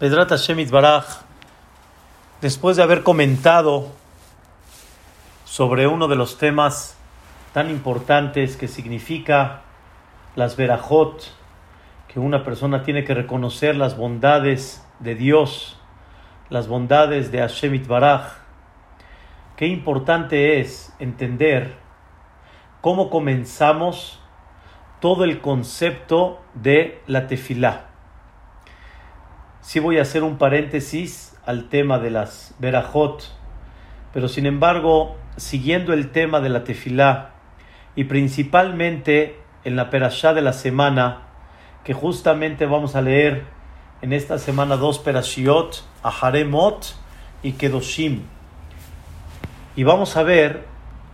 Pedrat Hashem Baraj, después de haber comentado sobre uno de los temas tan importantes que significa las verajot, que una persona tiene que reconocer las bondades de Dios, las bondades de Hashem Baraj, qué importante es entender cómo comenzamos todo el concepto de la tefilá. Sí voy a hacer un paréntesis al tema de las verajot, pero sin embargo, siguiendo el tema de la tefilá y principalmente en la perashá de la semana, que justamente vamos a leer en esta semana dos perashiot, Aharemot y Kedoshim. Y vamos a ver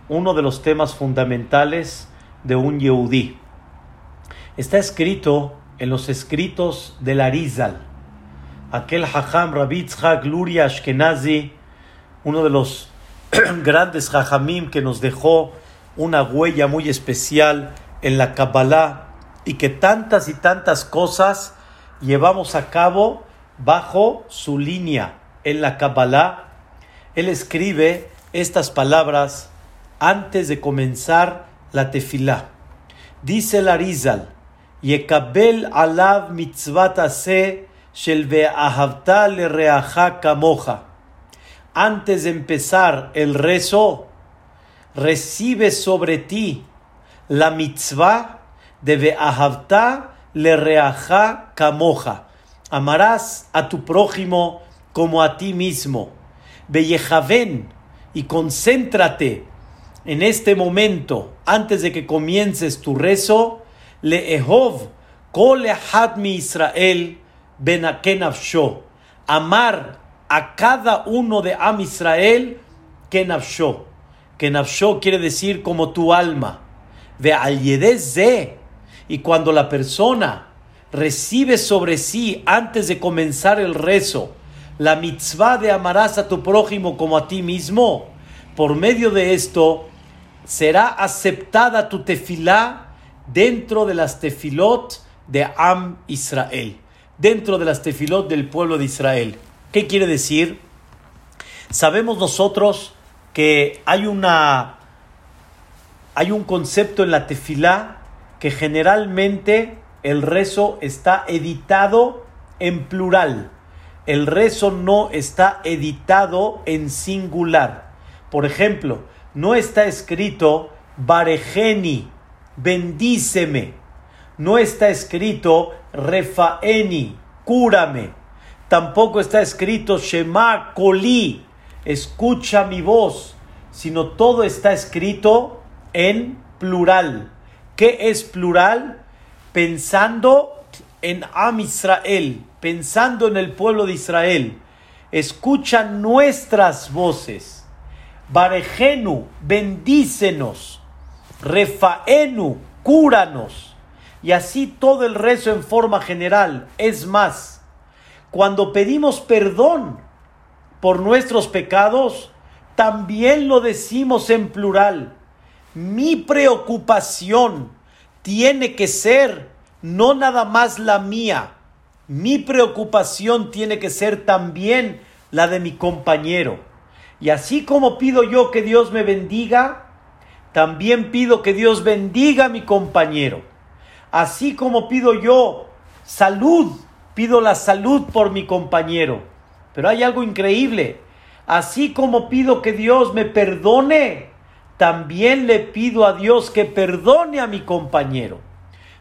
uno de los temas fundamentales de un Yehudí. Está escrito en los escritos del Arizal aquel Hajam Rabitzhak Luria Ashkenazi, uno de los grandes Hajamim que nos dejó una huella muy especial en la Kabbalah y que tantas y tantas cosas llevamos a cabo bajo su línea en la Kabbalah. Él escribe estas palabras antes de comenzar la tefilá. Dice el Arizal, Yekabel alav mitzvat antes de empezar el rezo, recibe sobre ti la mitzvah de Ve'ahavta le reaja kamoja. Amarás a tu prójimo como a ti mismo. Bellejaven y concéntrate en este momento, antes de que comiences tu rezo, le ehov kol mi Israel benakenavsho, amar a cada uno de Am Israel kenavsho. Kenavsho quiere decir como tu alma. Ve al y cuando la persona recibe sobre sí antes de comenzar el rezo la mitzvah de amarás a tu prójimo como a ti mismo, por medio de esto será aceptada tu tefilá dentro de las tefilot de Am Israel dentro de las tefilot del pueblo de Israel. ¿Qué quiere decir? Sabemos nosotros que hay una hay un concepto en la tefilá que generalmente el rezo está editado en plural. El rezo no está editado en singular. Por ejemplo, no está escrito Barejeni, bendíceme no está escrito refaeni, cúrame. Tampoco está escrito shema koli, escucha mi voz, sino todo está escrito en plural. ¿Qué es plural? Pensando en Am Israel, pensando en el pueblo de Israel. Escucha nuestras voces. Barejenu, bendícenos. Refaenu, cúranos y así todo el rezo en forma general. Es más, cuando pedimos perdón por nuestros pecados, también lo decimos en plural. Mi preocupación tiene que ser no nada más la mía, mi preocupación tiene que ser también la de mi compañero. Y así como pido yo que Dios me bendiga, también pido que Dios bendiga a mi compañero. Así como pido yo salud, pido la salud por mi compañero. Pero hay algo increíble. Así como pido que Dios me perdone, también le pido a Dios que perdone a mi compañero.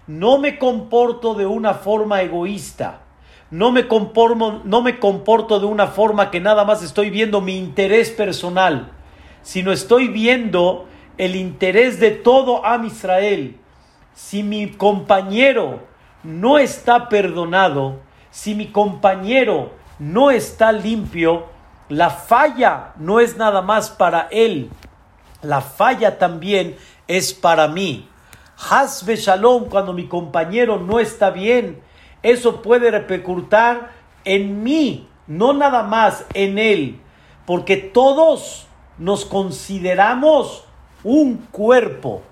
No me comporto de una forma egoísta. No me, comporto, no me comporto de una forma que nada más estoy viendo mi interés personal, sino estoy viendo el interés de todo Am Israel si mi compañero no está perdonado, si mi compañero no está limpio, la falla no es nada más para él, la falla también es para mí. Hasbe Shalom, cuando mi compañero no está bien, eso puede repercutir en mí, no nada más en él, porque todos nos consideramos un cuerpo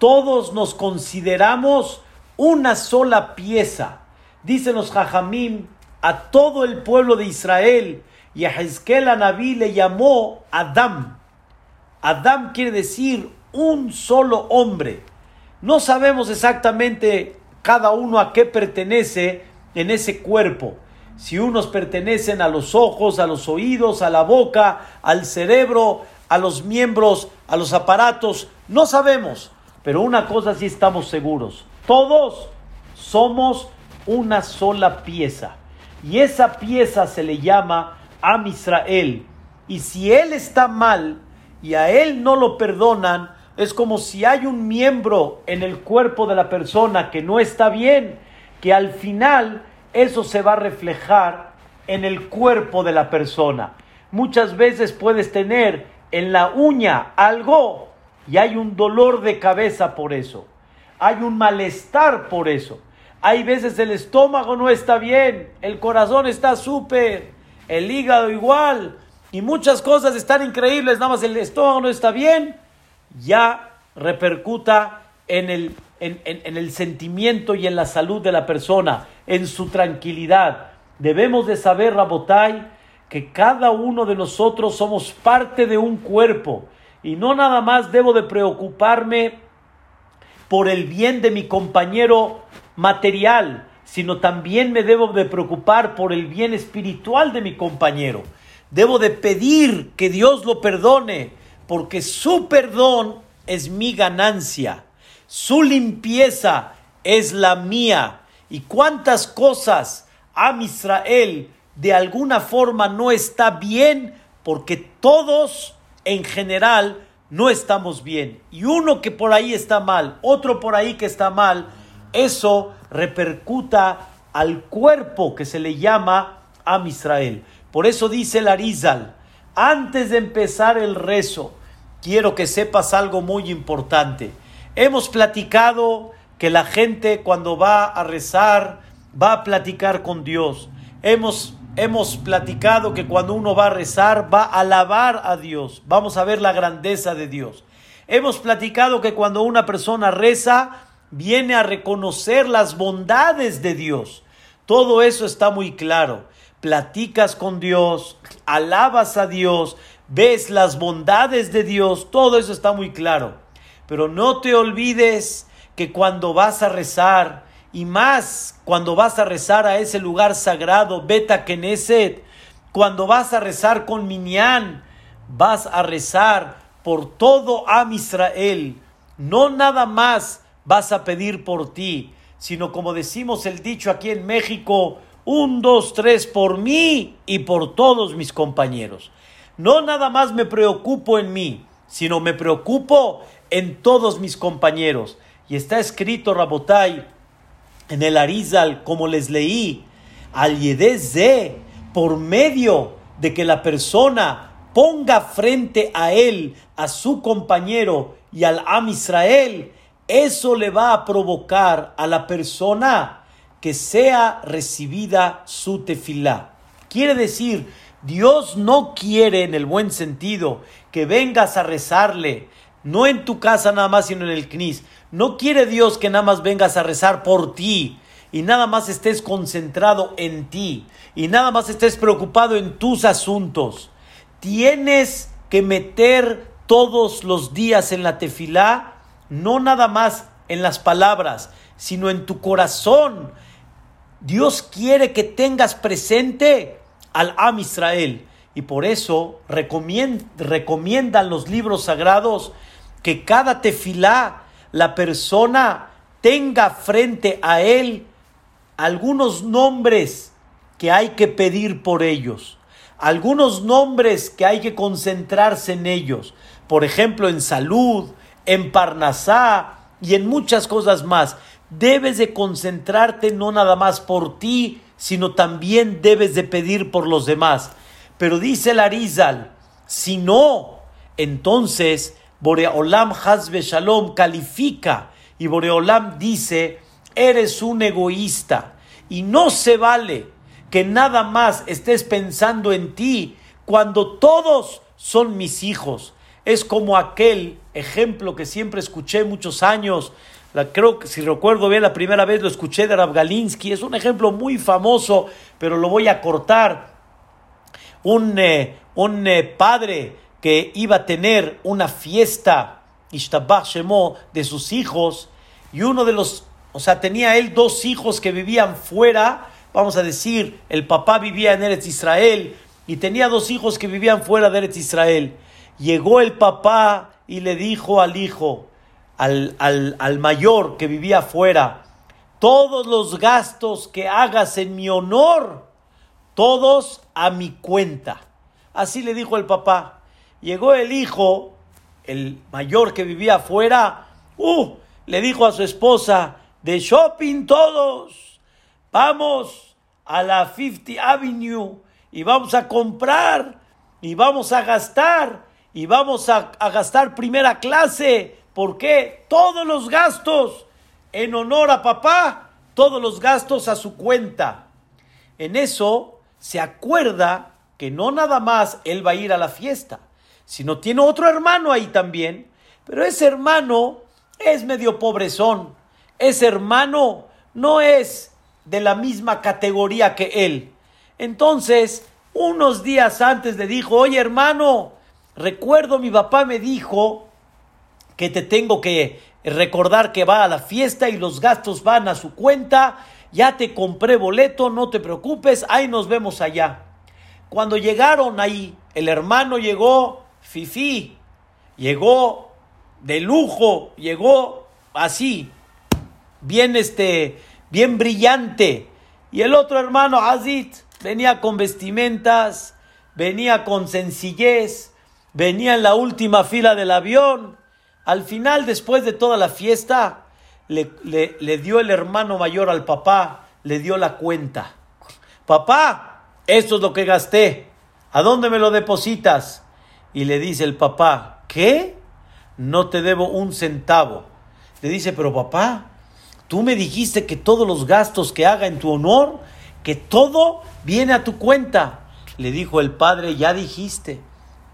todos nos consideramos una sola pieza. Dicen los Jajamim a todo el pueblo de Israel y a Hezkel Naví le llamó Adam. Adam quiere decir un solo hombre. No sabemos exactamente cada uno a qué pertenece en ese cuerpo. Si unos pertenecen a los ojos, a los oídos, a la boca, al cerebro, a los miembros, a los aparatos, no sabemos. Pero una cosa sí estamos seguros. Todos somos una sola pieza. Y esa pieza se le llama Am Israel. Y si él está mal y a él no lo perdonan, es como si hay un miembro en el cuerpo de la persona que no está bien, que al final eso se va a reflejar en el cuerpo de la persona. Muchas veces puedes tener en la uña algo y hay un dolor de cabeza por eso. Hay un malestar por eso. Hay veces el estómago no está bien, el corazón está súper, el hígado igual, y muchas cosas están increíbles, nada más el estómago no está bien, ya repercuta en el, en, en el sentimiento y en la salud de la persona, en su tranquilidad. Debemos de saber, Rabotai, que cada uno de nosotros somos parte de un cuerpo y no nada más debo de preocuparme por el bien de mi compañero material, sino también me debo de preocupar por el bien espiritual de mi compañero. Debo de pedir que Dios lo perdone, porque su perdón es mi ganancia, su limpieza es la mía. Y cuántas cosas a Israel de alguna forma no está bien, porque todos en general no estamos bien. Y uno que por ahí está mal, otro por ahí que está mal, eso repercuta al cuerpo que se le llama Am Israel. Por eso dice el Arizal, antes de empezar el rezo, quiero que sepas algo muy importante. Hemos platicado que la gente cuando va a rezar va a platicar con Dios. Hemos hemos platicado que cuando uno va a rezar, va a alabar a Dios. Vamos a ver la grandeza de Dios. Hemos platicado que cuando una persona reza, viene a reconocer las bondades de Dios. Todo eso está muy claro. Platicas con Dios, alabas a Dios, ves las bondades de Dios, todo eso está muy claro. Pero no te olvides que cuando vas a rezar, y más cuando vas a rezar a ese lugar sagrado, Beta Knesset, cuando vas a rezar con Minyan, vas a rezar por todo Am Israel. No nada más vas a pedir por ti, sino como decimos el dicho aquí en México, un, dos, tres por mí y por todos mis compañeros. No nada más me preocupo en mí, sino me preocupo en todos mis compañeros. Y está escrito, Rabotai, en el Arizal, como les leí, al Yedeze, por medio de que la persona ponga frente a él, a su compañero y al Am Israel, eso le va a provocar a la persona que sea recibida su tefilá. Quiere decir, Dios no quiere en el buen sentido que vengas a rezarle, no en tu casa nada más, sino en el CNIS. No quiere Dios que nada más vengas a rezar por ti y nada más estés concentrado en ti y nada más estés preocupado en tus asuntos. Tienes que meter todos los días en la tefilá, no nada más en las palabras, sino en tu corazón. Dios quiere que tengas presente al Am Israel. Y por eso recomiendan los libros sagrados que cada tefilá la persona tenga frente a él algunos nombres que hay que pedir por ellos, algunos nombres que hay que concentrarse en ellos, por ejemplo en salud, en Parnasá y en muchas cosas más. Debes de concentrarte no nada más por ti, sino también debes de pedir por los demás. Pero dice el Arizal, si no, entonces Boreolam Hazbe Shalom califica y Boreolam dice, eres un egoísta y no se vale que nada más estés pensando en ti cuando todos son mis hijos. Es como aquel ejemplo que siempre escuché muchos años creo que si recuerdo bien, la primera vez lo escuché de Rav Galinsky. Es un ejemplo muy famoso, pero lo voy a cortar. Un, eh, un eh, padre que iba a tener una fiesta, Shemo, de sus hijos, y uno de los, o sea, tenía él dos hijos que vivían fuera, vamos a decir, el papá vivía en Eretz Israel, y tenía dos hijos que vivían fuera de Eretz Israel. Llegó el papá y le dijo al hijo, al, al, mayor que vivía afuera, todos los gastos que hagas en mi honor, todos a mi cuenta. Así le dijo el papá. Llegó el hijo, el mayor que vivía afuera, uh, le dijo a su esposa, de shopping todos, vamos a la 50 Avenue y vamos a comprar y vamos a gastar y vamos a, a gastar primera clase ¿Por qué? Todos los gastos en honor a papá, todos los gastos a su cuenta. En eso se acuerda que no nada más él va a ir a la fiesta, sino tiene otro hermano ahí también, pero ese hermano es medio pobrezón, ese hermano no es de la misma categoría que él. Entonces, unos días antes le dijo, oye hermano, recuerdo mi papá me dijo que te tengo que recordar que va a la fiesta y los gastos van a su cuenta, ya te compré boleto, no te preocupes, ahí nos vemos allá. Cuando llegaron ahí, el hermano llegó fifi, llegó de lujo, llegó así, bien este, bien brillante. Y el otro hermano, Azit, venía con vestimentas, venía con sencillez, venía en la última fila del avión, al final, después de toda la fiesta, le, le, dio el hermano mayor al papá, le dio la cuenta. Papá, esto es lo que gasté. ¿A dónde me lo depositas? Y le dice el papá, ¿qué? No te debo un centavo. Le dice, pero papá, tú me dijiste que todos los gastos que haga en tu honor, que todo viene a tu cuenta. Le dijo el padre, ya dijiste,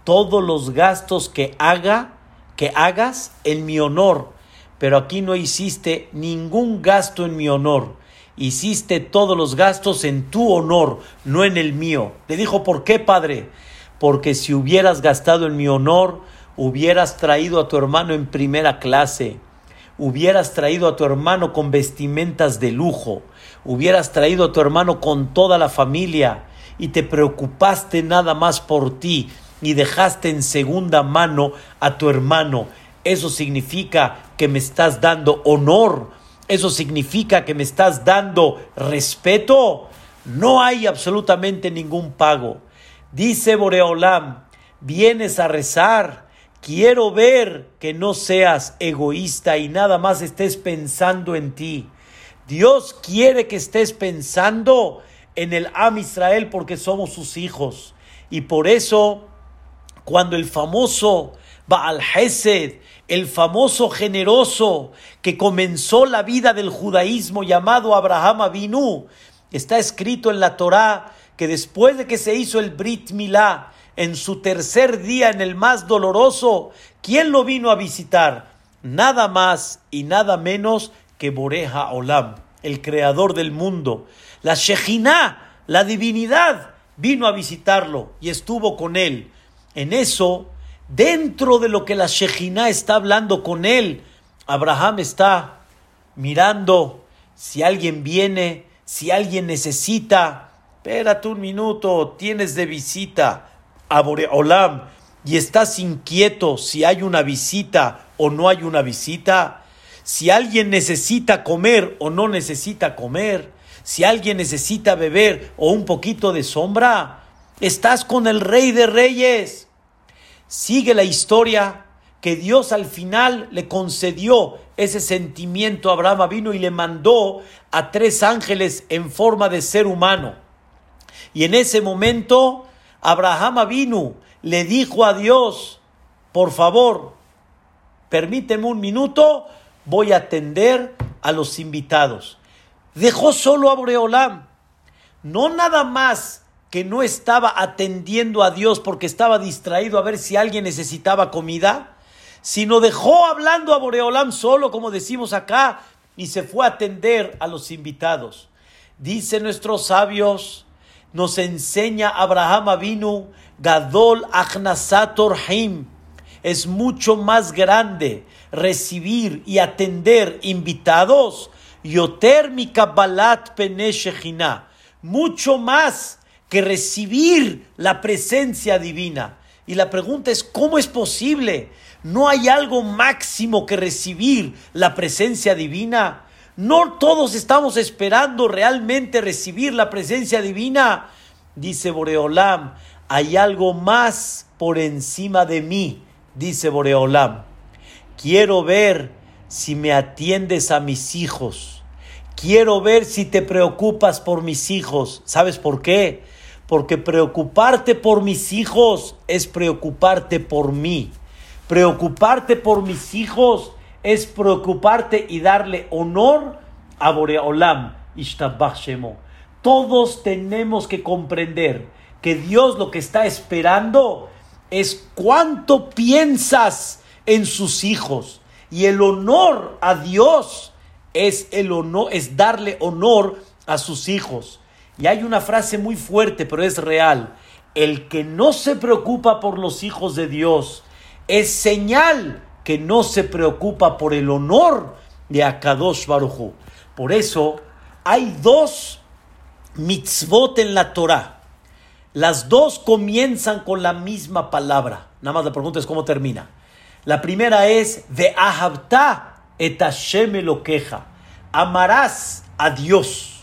todos los gastos que haga que hagas en mi honor, pero aquí no hiciste ningún gasto en mi honor. Hiciste todos los gastos en tu honor, no en el mío. Le dijo, ¿por qué, padre? Porque si hubieras gastado en mi honor, hubieras traído a tu hermano en primera clase, hubieras traído a tu hermano con vestimentas de lujo, hubieras traído a tu hermano con toda la familia y te preocupaste nada más por ti y dejaste en segunda mano a tu hermano. Eso significa que me estás dando honor. Eso significa que me estás dando respeto. No hay absolutamente ningún pago. Dice Boreolam, vienes a rezar. Quiero ver que no seas egoísta y nada más estés pensando en ti. Dios quiere que estés pensando en el Am Israel porque somos sus hijos. Y por eso cuando el famoso Baal Hesed, el famoso generoso que comenzó la vida del judaísmo llamado Abraham Avinu, está escrito en la Torá que después de que se hizo el Brit Milá, en su tercer día, en el más doloroso, ¿quién lo vino a visitar? Nada más y nada menos que Boreja Olam, el creador del mundo. La Shejinah, la divinidad, vino a visitarlo y estuvo con él. En eso, dentro de lo que la Shejina está hablando con él, Abraham está mirando si alguien viene, si alguien necesita. Espérate un minuto, tienes de visita a Boreolam y estás inquieto si hay una visita o no hay una visita. Si alguien necesita comer o no necesita comer. Si alguien necesita beber o un poquito de sombra. Estás con el rey de reyes sigue la historia que Dios al final le concedió ese sentimiento a Abraham vino y le mandó a tres ángeles en forma de ser humano. Y en ese momento Abraham vino le dijo a Dios, por favor, permíteme un minuto, voy a atender a los invitados. Dejó solo a Boreolam. No nada más que no estaba atendiendo a Dios porque estaba distraído a ver si alguien necesitaba comida, sino dejó hablando a Boreolam solo, como decimos acá, y se fue a atender a los invitados. Dicen nuestros sabios, nos enseña Abraham Avinu, Gadol Achnasator Him, es mucho más grande recibir y atender invitados, Yoter mi Kabbalat Pene mucho más que recibir la presencia divina. Y la pregunta es, ¿cómo es posible? ¿No hay algo máximo que recibir la presencia divina? ¿No todos estamos esperando realmente recibir la presencia divina? Dice Boreolam, hay algo más por encima de mí, dice Boreolam. Quiero ver si me atiendes a mis hijos. Quiero ver si te preocupas por mis hijos. ¿Sabes por qué? Porque preocuparte por mis hijos es preocuparte por mí. Preocuparte por mis hijos es preocuparte y darle honor a Boreolam. Todos tenemos que comprender que Dios lo que está esperando es cuánto piensas en sus hijos. Y el honor a Dios es el honor, es darle honor a sus hijos. Y hay una frase muy fuerte, pero es real. El que no se preocupa por los hijos de Dios es señal que no se preocupa por el honor de Akadosh Baruchu. Por eso hay dos mitzvot en la Torah. Las dos comienzan con la misma palabra. Nada más la pregunta es cómo termina. La primera es Ve'ahabta et Hashem lo queja. Amarás a Dios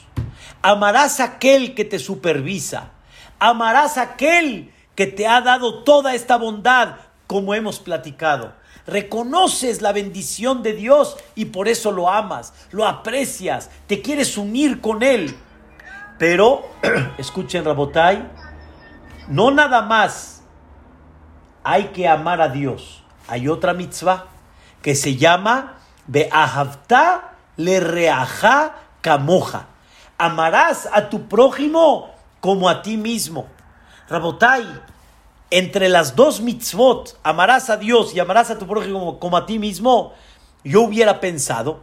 Amarás aquel que te supervisa. Amarás aquel que te ha dado toda esta bondad, como hemos platicado. Reconoces la bendición de Dios y por eso lo amas, lo aprecias, te quieres unir con Él. Pero, escuchen Rabotai, no nada más hay que amar a Dios. Hay otra mitzvah que se llama Be'ahavta le reaja kamoja amarás a tu prójimo como a ti mismo. Rabotai, entre las dos mitzvot, amarás a Dios y amarás a tu prójimo como a ti mismo, yo hubiera pensado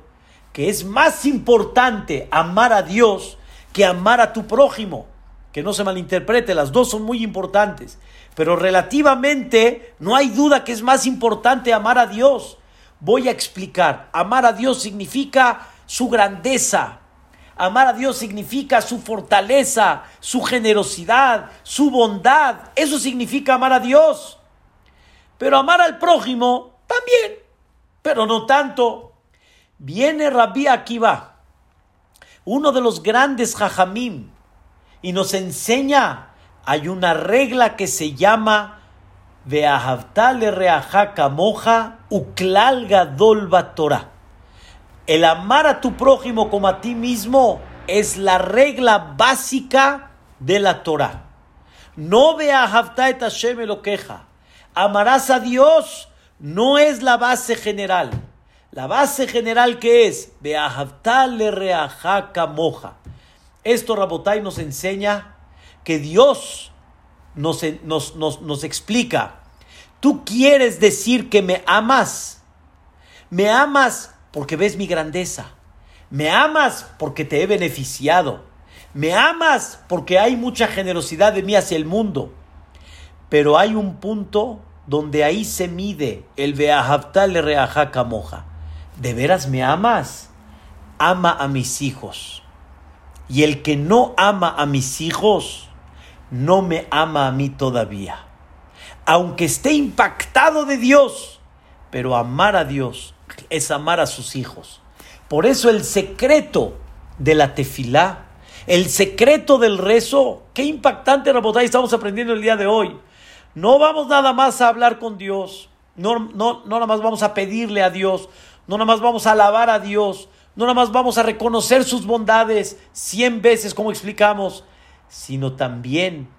que es más importante amar a Dios que amar a tu prójimo. Que no se malinterprete, las dos son muy importantes. Pero relativamente no hay duda que es más importante amar a Dios. Voy a explicar. Amar a Dios significa su grandeza, Amar a Dios significa su fortaleza, su generosidad, su bondad. Eso significa amar a Dios. Pero amar al prójimo también, pero no tanto. Viene Rabbi Akiva, uno de los grandes jajamim, y nos enseña, hay una regla que se llama Veahavtale reajaka moja uklal gadol Torah. El amar a tu prójimo como a ti mismo es la regla básica de la Torah. No vea et Hashem lo queja. Amarás a Dios no es la base general. La base general que es le reajaca moja. Esto Rabotai nos enseña que Dios nos, nos, nos explica. Tú quieres decir que me amas. Me amas porque ves mi grandeza. Me amas porque te he beneficiado. Me amas porque hay mucha generosidad de mí hacia el mundo. Pero hay un punto donde ahí se mide el Beahavtal le moja. ¿De veras me amas? Ama a mis hijos. Y el que no ama a mis hijos, no me ama a mí todavía. Aunque esté impactado de Dios, pero amar a Dios es amar a sus hijos. Por eso el secreto de la tefilá, el secreto del rezo, qué impactante, Rabotay, estamos aprendiendo el día de hoy. No vamos nada más a hablar con Dios, no, no, no nada más vamos a pedirle a Dios, no nada más vamos a alabar a Dios, no nada más vamos a reconocer sus bondades cien veces, como explicamos, sino también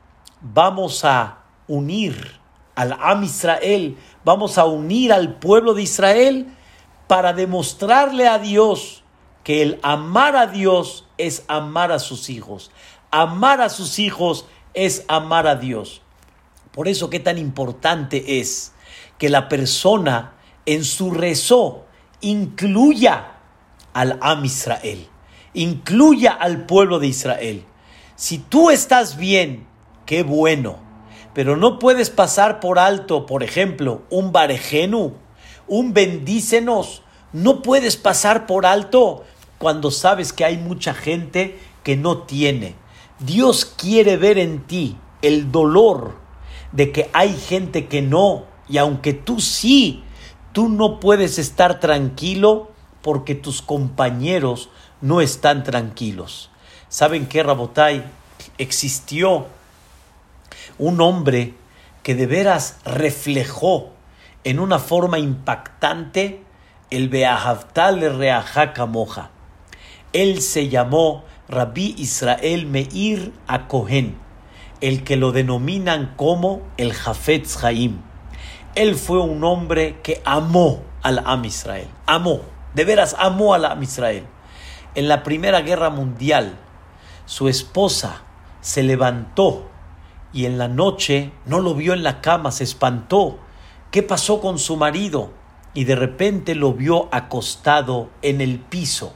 vamos a unir al Am Israel, vamos a unir al pueblo de Israel para demostrarle a Dios que el amar a Dios es amar a sus hijos. Amar a sus hijos es amar a Dios. Por eso qué tan importante es que la persona en su rezo incluya al Am Israel, incluya al pueblo de Israel. Si tú estás bien, qué bueno, pero no puedes pasar por alto, por ejemplo, un barejenu, un bendícenos, no puedes pasar por alto cuando sabes que hay mucha gente que no tiene. Dios quiere ver en ti el dolor de que hay gente que no, y aunque tú sí, tú no puedes estar tranquilo porque tus compañeros no están tranquilos. ¿Saben qué, Rabotai? Existió un hombre que de veras reflejó en una forma impactante el Beahavtal Reajaka Moja. Él se llamó Rabbi Israel Meir Acohen, el que lo denominan como el Jafetz Haim. Él fue un hombre que amó al Am Israel, amó, de veras amó al Am Israel. En la Primera Guerra Mundial, su esposa se levantó y en la noche no lo vio en la cama, se espantó. ¿Qué pasó con su marido? Y de repente lo vio acostado en el piso.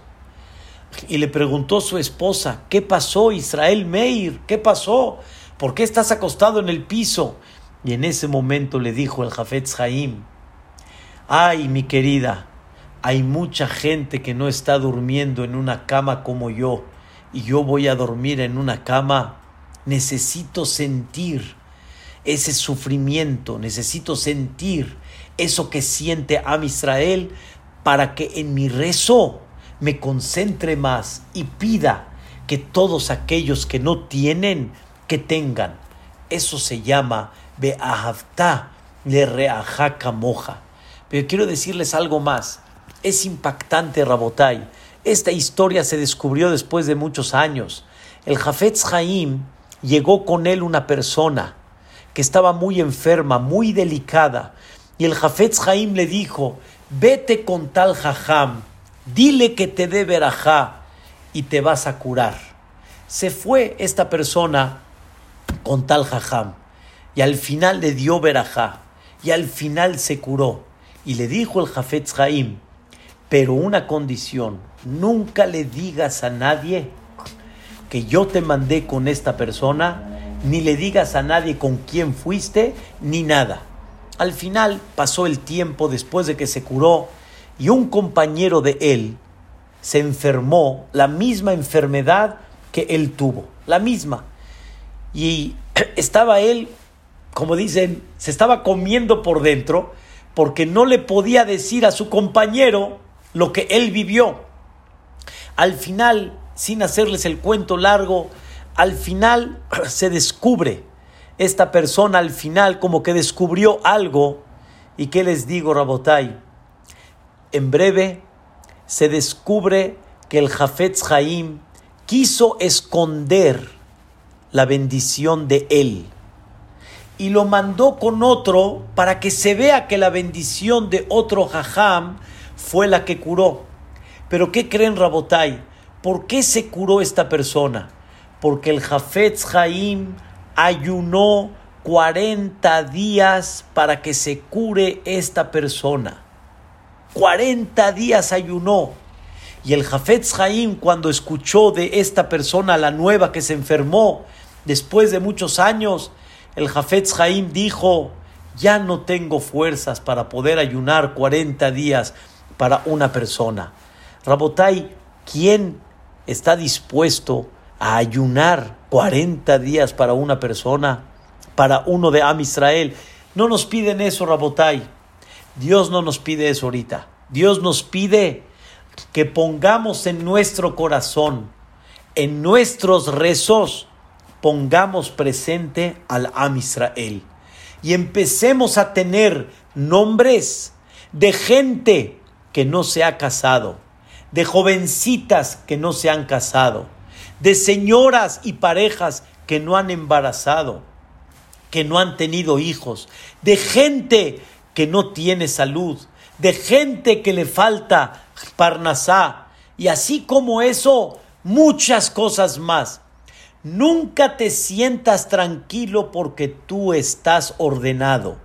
Y le preguntó su esposa, ¿qué pasó Israel Meir? ¿Qué pasó? ¿Por qué estás acostado en el piso? Y en ese momento le dijo el Jafetz Haim, ay mi querida, hay mucha gente que no está durmiendo en una cama como yo, y yo voy a dormir en una cama, necesito sentir ese sufrimiento, necesito sentir eso que siente Am Israel para que en mi rezo me concentre más y pida que todos aquellos que no tienen, que tengan. Eso se llama Beahavta le reajaka moja. Pero quiero decirles algo más. Es impactante, Rabotai. Esta historia se descubrió después de muchos años. El Jafetz Haim llegó con él una persona que estaba muy enferma, muy delicada, y el Jafetz Jaim le dijo, vete con tal jajam, dile que te dé verajá y te vas a curar. Se fue esta persona con tal jajam y al final le dio verajá y al final se curó. Y le dijo el Jafetz Jaim, pero una condición, nunca le digas a nadie que yo te mandé con esta persona, ni le digas a nadie con quién fuiste, ni nada. Al final pasó el tiempo después de que se curó y un compañero de él se enfermó la misma enfermedad que él tuvo, la misma. Y estaba él, como dicen, se estaba comiendo por dentro porque no le podía decir a su compañero lo que él vivió. Al final, sin hacerles el cuento largo, al final se descubre esta persona al final como que descubrió algo. ¿Y qué les digo, Rabotai? En breve se descubre que el Jafetz Jaim quiso esconder la bendición de él y lo mandó con otro para que se vea que la bendición de otro Jajam fue la que curó. Pero ¿qué creen Rabotai? ¿Por qué se curó esta persona? Porque el Jafetz Jaim ayunó 40 días para que se cure esta persona. 40 días ayunó. Y el Jafetz Jaim, cuando escuchó de esta persona, la nueva que se enfermó, después de muchos años, el Jafetz Jaim dijo, ya no tengo fuerzas para poder ayunar 40 días para una persona. Rabotai, ¿quién está dispuesto a ayunar 40 días para una persona, para uno de Am Israel. No nos piden eso, Rabotai. Dios no nos pide eso ahorita. Dios nos pide que pongamos en nuestro corazón, en nuestros rezos, pongamos presente al Am Israel y empecemos a tener nombres de gente que no se ha casado, de jovencitas que no se han casado, de señoras y parejas que no han embarazado, que no han tenido hijos, de gente que no tiene salud, de gente que le falta parnasá, y así como eso, muchas cosas más. Nunca te sientas tranquilo porque tú estás ordenado,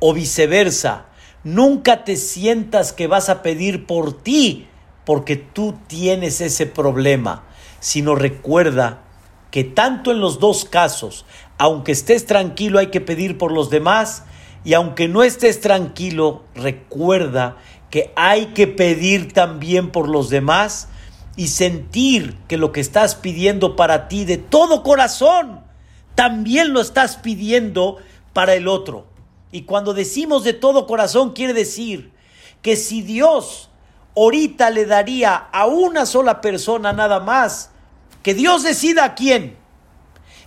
o viceversa. Nunca te sientas que vas a pedir por ti porque tú tienes ese problema, sino recuerda que tanto en los dos casos, aunque estés tranquilo hay que pedir por los demás y aunque no estés tranquilo, recuerda que hay que pedir también por los demás y sentir que lo que estás pidiendo para ti de todo corazón, también lo estás pidiendo para el otro. Y cuando decimos de todo corazón, quiere decir que si Dios ahorita le daría a una sola persona nada más, que Dios decida a quién.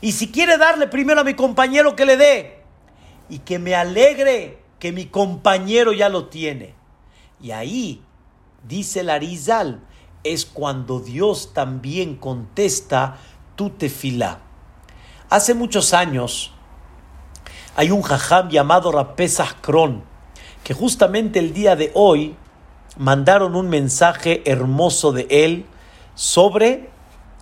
Y si quiere darle primero a mi compañero, que le dé. Y que me alegre que mi compañero ya lo tiene. Y ahí, dice Larizal, es cuando Dios también contesta tu tefilá. Hace muchos años, hay un jajam llamado Rapesach Kron, que justamente el día de hoy mandaron un mensaje hermoso de él sobre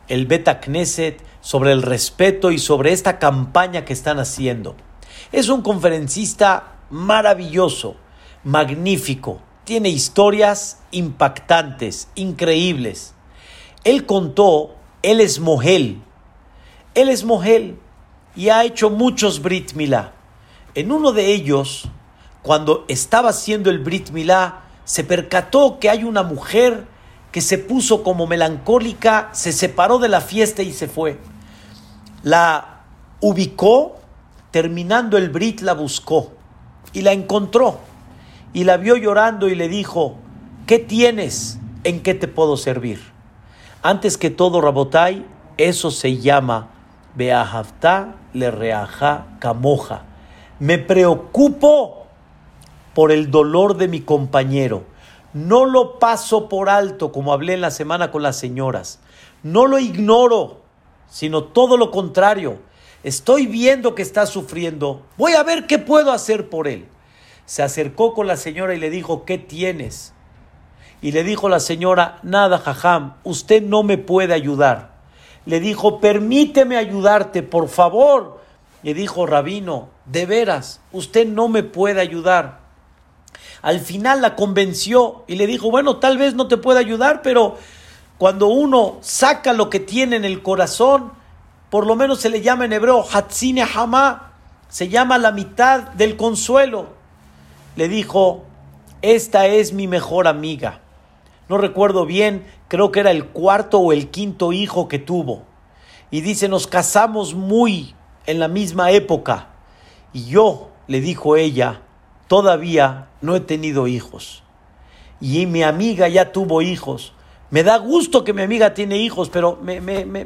el Beta Knesset, sobre el respeto y sobre esta campaña que están haciendo. Es un conferencista maravilloso, magnífico, tiene historias impactantes, increíbles. Él contó, él es Mohel, él es Mohel y ha hecho muchos Brit Milá. En uno de ellos, cuando estaba haciendo el Brit Milá, se percató que hay una mujer que se puso como melancólica, se separó de la fiesta y se fue. La ubicó, terminando el Brit la buscó y la encontró y la vio llorando y le dijo, ¿qué tienes? ¿En qué te puedo servir? Antes que todo, Rabotai, eso se llama Beahavta le reaja camoja me preocupo por el dolor de mi compañero. No lo paso por alto, como hablé en la semana con las señoras. No lo ignoro, sino todo lo contrario. Estoy viendo que está sufriendo. Voy a ver qué puedo hacer por él. Se acercó con la señora y le dijo, ¿qué tienes? Y le dijo la señora, nada, jajam, usted no me puede ayudar. Le dijo, permíteme ayudarte, por favor. Le dijo, rabino, de veras, usted no me puede ayudar. Al final la convenció y le dijo, bueno, tal vez no te pueda ayudar, pero cuando uno saca lo que tiene en el corazón, por lo menos se le llama en hebreo Hatzine Hama, se llama la mitad del consuelo. Le dijo, esta es mi mejor amiga. No recuerdo bien, creo que era el cuarto o el quinto hijo que tuvo. Y dice, nos casamos muy en la misma época. Y yo, le dijo ella, todavía no he tenido hijos. Y mi amiga ya tuvo hijos. Me da gusto que mi amiga tiene hijos, pero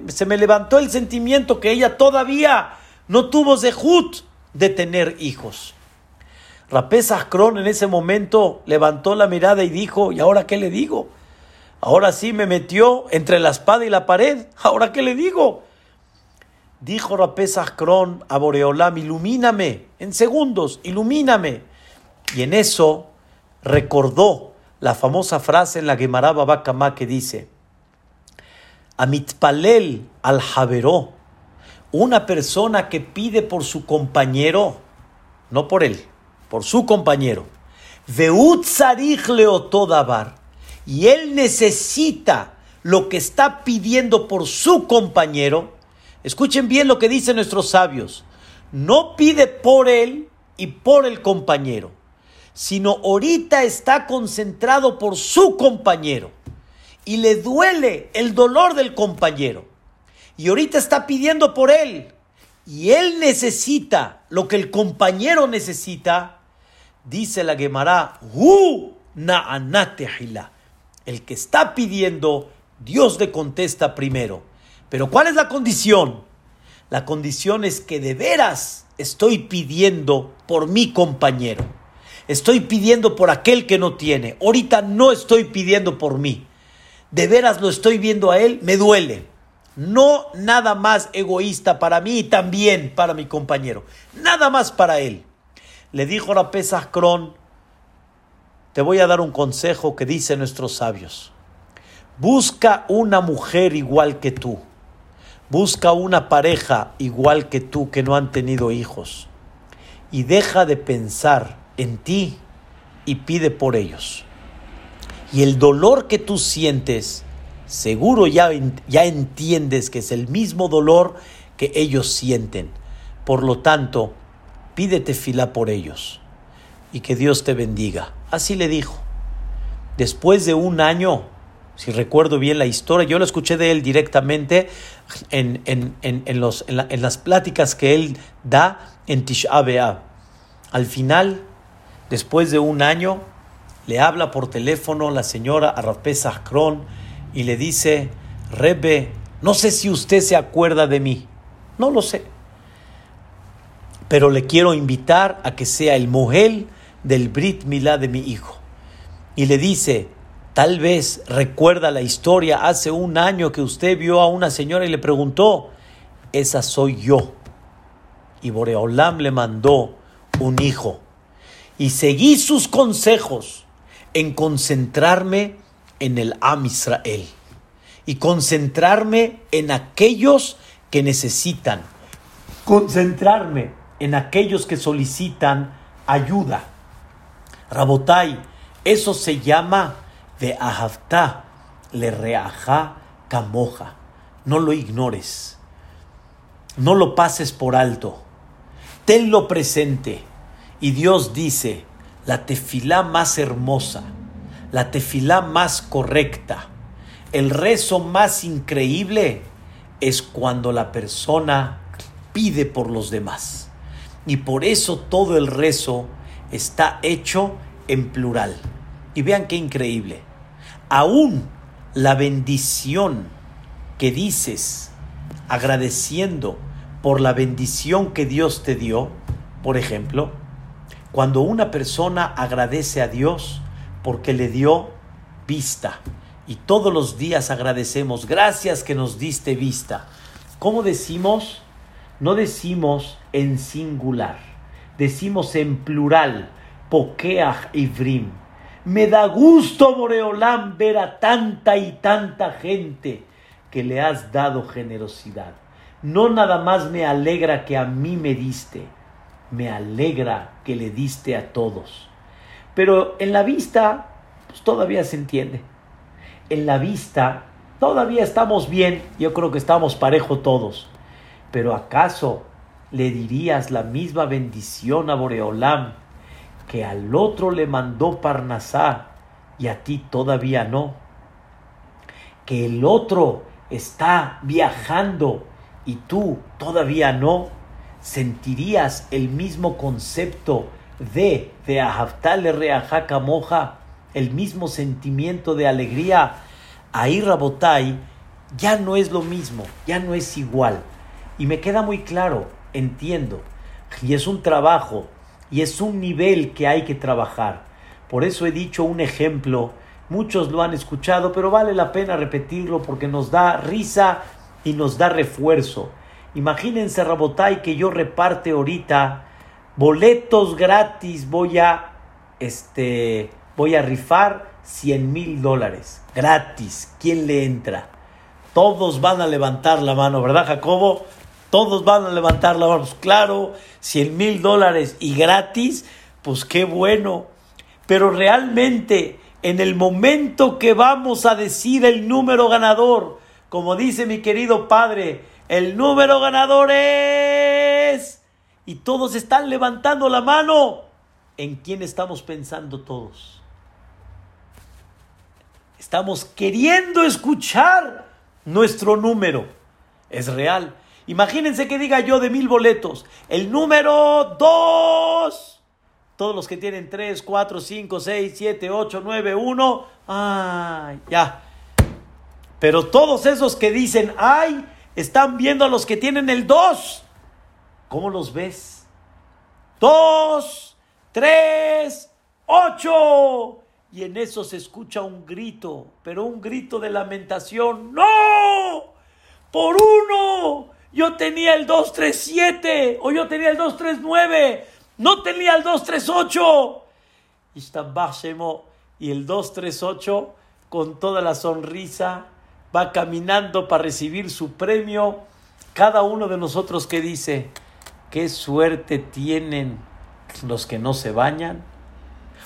se me levantó el sentimiento que ella todavía no tuvo zehut de tener hijos. Kron en ese momento levantó la mirada y dijo, ¿y ahora qué le digo? Ahora sí me metió entre la espada y la pared. ¿Ahora qué le digo? Dijo Kron a Boreolam, ilumíname, en segundos, ilumíname. Y en eso recordó la famosa frase en la Gemara Babakama que dice, Amitpalel al Javeró, una persona que pide por su compañero, no por él, por su compañero, leotodabar, y él necesita lo que está pidiendo por su compañero, Escuchen bien lo que dicen nuestros sabios. No pide por él y por el compañero, sino ahorita está concentrado por su compañero y le duele el dolor del compañero. Y ahorita está pidiendo por él y él necesita lo que el compañero necesita. Dice la Gemara, Hu El que está pidiendo, Dios le contesta primero. Pero ¿cuál es la condición? La condición es que de veras estoy pidiendo por mi compañero. Estoy pidiendo por aquel que no tiene. Ahorita no estoy pidiendo por mí. De veras lo estoy viendo a él, me duele. No nada más egoísta para mí y también para mi compañero. Nada más para él. Le dijo a Pesach Kron, te voy a dar un consejo que dicen nuestros sabios. Busca una mujer igual que tú Busca una pareja igual que tú que no han tenido hijos y deja de pensar en ti y pide por ellos. Y el dolor que tú sientes, seguro ya, ya entiendes que es el mismo dolor que ellos sienten. Por lo tanto, pídete fila por ellos y que Dios te bendiga. Así le dijo. Después de un año, si recuerdo bien la historia, yo la escuché de él directamente en, los, en, las pláticas que él da en Tisha B'Av. Al final, después de un año, le habla por teléfono la señora Arrapé Kron y le dice, Rebe, no sé si usted se acuerda de mí, no lo sé, pero le quiero invitar a que sea el mujer del Brit Milá de mi hijo. Y le dice, tal vez recuerda la historia hace un año que usted vio a una señora y le preguntó, esa soy yo. Y Boreolam le mandó un hijo. Y seguí sus consejos en concentrarme en el Am Israel y concentrarme en aquellos que necesitan, concentrarme en aquellos que solicitan ayuda. Rabotai, eso se llama de ahavta, le reaja camoja. No lo ignores, no lo pases por alto, tenlo presente. Y Dios dice, la tefilá más hermosa, la tefilá más correcta, el rezo más increíble es cuando la persona pide por los demás. Y por eso todo el rezo está hecho en plural. Y vean qué increíble. Aún la bendición que dices agradeciendo por la bendición que Dios te dio, por ejemplo, cuando una persona agradece a Dios porque le dio vista y todos los días agradecemos, gracias que nos diste vista. ¿Cómo decimos? No decimos en singular, decimos en plural, pokeach ivrim. Me da gusto, Boreolam, ver a tanta y tanta gente que le has dado generosidad. No nada más me alegra que a mí me diste, me alegra que le diste a todos. Pero en la vista, pues todavía se entiende. En la vista, todavía estamos bien, yo creo que estamos parejo todos. Pero ¿acaso le dirías la misma bendición a Boreolam que al otro le mandó Parnasá y a ti todavía no? Que el otro está viajando y tú todavía no sentirías el mismo concepto de de Ahavtale Reajaka Moja, el mismo sentimiento de alegría. Ahí Rabotai ya no es lo mismo, ya no es igual. Y me queda muy claro, entiendo, y es un trabajo, y es un nivel que hay que trabajar. Por eso he dicho un ejemplo, muchos lo han escuchado, pero vale la pena repetirlo porque nos da risa y nos da refuerzo. Imagínense, Rabotay, que yo reparte ahorita boletos gratis, voy a, este, voy a rifar 100 mil dólares. Gratis. ¿Quién le entra? Todos van a levantar la mano, ¿verdad, Jacobo? Todos van a levantar la mano. Pues claro, 100 mil dólares y gratis, pues qué bueno. Pero realmente, en el momento que vamos a decir el número ganador, como dice mi querido padre, el número ganador es... Y todos están levantando la mano. ¿En quién estamos pensando todos? Estamos queriendo escuchar nuestro número. Es real. Imagínense que diga yo de mil boletos, el número dos. Todos los que tienen tres, cuatro, cinco, seis, siete, ocho, nueve, uno. ¡Ay! Ya. Pero todos esos que dicen, ¡ay! Están viendo a los que tienen el 2. ¿Cómo los ves? 2, 3, 8. Y en eso se escucha un grito, pero un grito de lamentación. ¡No! ¡Por uno! Yo tenía el 237 o yo tenía el 239. No tenía el 238. Y el 238 con toda la sonrisa va caminando para recibir su premio, cada uno de nosotros que dice, qué suerte tienen los que no se bañan,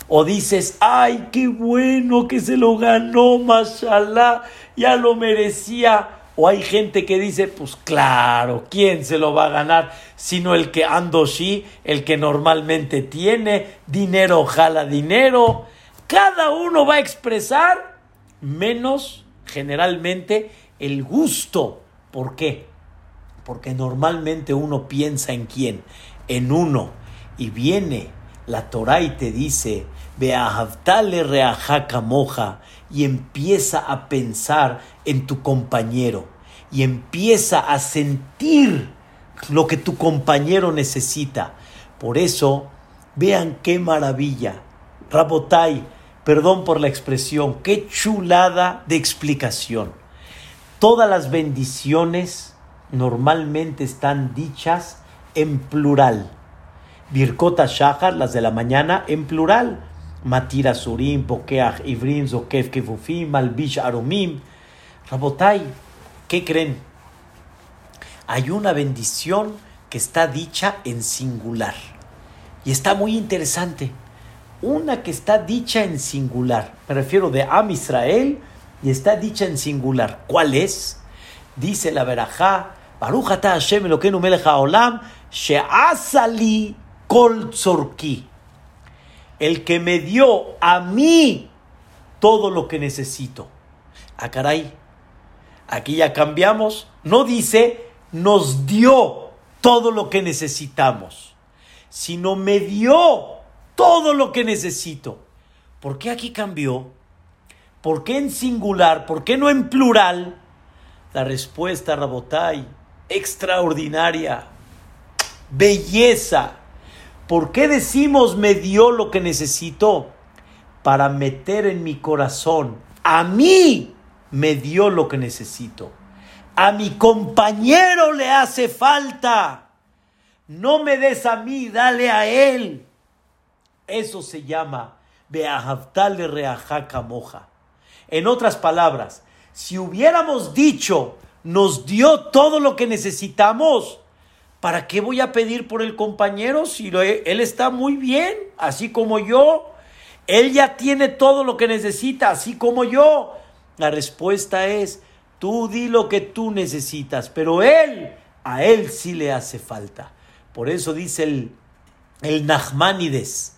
O dices, ay, qué bueno que se lo ganó, mashallah, ya lo merecía. O hay gente que dice, pues claro, ¿quién se lo va a ganar? Sino el que andoshi, el que normalmente tiene dinero, jala dinero. Cada uno va a expresar menos generalmente el gusto. ¿Por qué? Porque normalmente uno piensa en quién, en uno. Y viene la Torah y te dice, Beahavtale reajaca moja, y empieza a pensar en tu compañero, y empieza a sentir lo que tu compañero necesita. Por eso, vean qué maravilla. Rabotai, perdón por la expresión, qué chulada de explicación. Todas las bendiciones normalmente están dichas en plural. Birkota Shahar, las de la mañana, en plural. Matira Surim, Bokeach Ivrim, Zokef Kefufim, Malbish Arumim. Rabotai, ¿qué creen? Hay una bendición que está dicha en singular. Y está muy interesante. Una que está dicha en singular. Me refiero de Am Israel y está dicha en singular. ¿Cuál es? Dice la verajá, Baruch Hashem Elokeinu melech haolam, she'asali kol el que me dio a mí todo lo que necesito. Ah, caray, aquí ya cambiamos. No dice nos dio todo lo que necesitamos, sino me dio todo lo que necesito. ¿Por qué aquí cambió? ¿Por qué en singular? ¿Por qué no en plural? La respuesta, Rabotai, extraordinaria, belleza ¿Por qué decimos me dio lo que necesitó? Para meter en mi corazón, a mí me dio lo que necesito. A mi compañero le hace falta. No me des a mí, dale a él. Eso se llama Beahavtale Reajaca Moja. En otras palabras, si hubiéramos dicho, nos dio todo lo que necesitamos, ¿Para qué voy a pedir por el compañero si él está muy bien, así como yo? Él ya tiene todo lo que necesita, así como yo. La respuesta es, tú di lo que tú necesitas, pero él, a él sí le hace falta. Por eso dice el, el Nachmanides,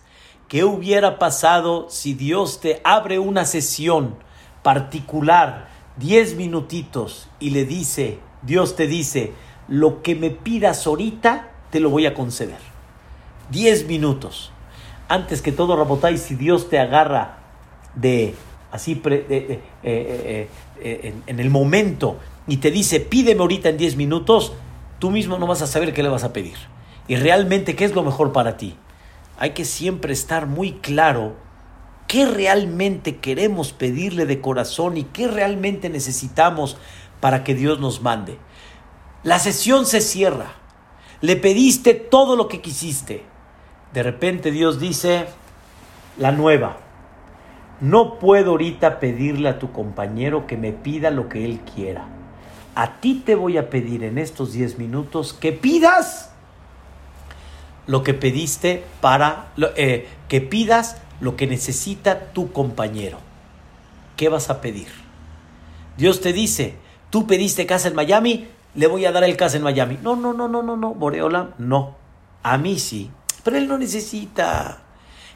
¿qué hubiera pasado si Dios te abre una sesión particular, diez minutitos, y le dice, Dios te dice, lo que me pidas ahorita, te lo voy a conceder. Diez minutos. Antes que todo, Rabotay, si Dios te agarra de así eh, eh, eh, en, el momento y te dice, pídeme ahorita en diez minutos, tú mismo no vas a saber qué le vas a pedir. Y realmente, ¿qué es lo mejor para ti? Hay que siempre estar muy claro qué realmente queremos pedirle de corazón y qué realmente necesitamos para que Dios nos mande. La sesión se cierra. Le pediste todo lo que quisiste. De repente Dios dice, la nueva. No puedo ahorita pedirle a tu compañero que me pida lo que él quiera. A ti te voy a pedir en estos 10 minutos que pidas lo que pediste para eh, que pidas lo que necesita tu compañero. ¿Qué vas a pedir? Dios te dice, tú pediste casa en Miami, le voy a dar el caso en Miami. No, no, no, no, no, no, Boreola, no. A mí sí. Pero él no necesita.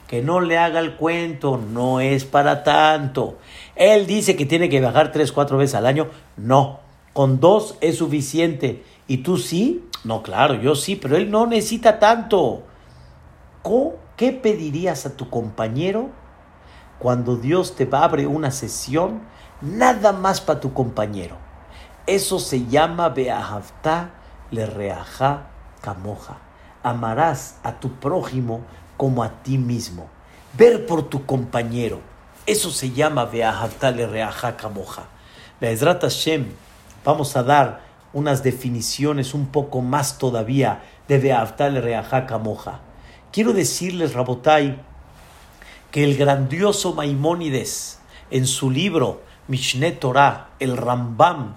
Que no le haga el cuento, no es para tanto. Él dice que tiene que viajar tres, cuatro veces al año. No, con dos es suficiente. ¿Y tú sí? No, claro, yo sí, pero él no necesita tanto. ¿Qué pedirías a tu compañero cuando Dios te abre una sesión nada más para tu compañero? Eso se llama Beahavta le reaja camoja. Amarás a tu prójimo como a ti mismo. Ver por tu compañero. Eso se llama Beahavta le reaja camoja. Be'ezrat Hashem, vamos a dar unas definiciones un poco más todavía de reaja camoja. Quiero decirles, Rabotai, que el grandioso Maimónides, en su libro Mishneh Torah, el Rambam,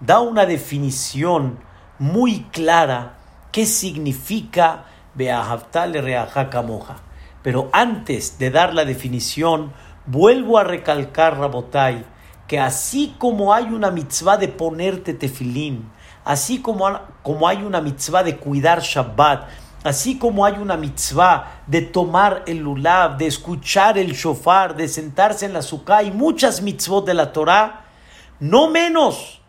da una definición muy clara qué significa Beahavtale Reajaca Moja. Pero antes de dar la definición, vuelvo a recalcar, Rabotai, que así como hay una mitzvah de ponerte tefilín, así como, como hay una mitzvah de cuidar Shabbat, así como hay una mitzvah de tomar el lulav, de escuchar el shofar, de sentarse en la sukkah y muchas mitzvot de la Torah, no menos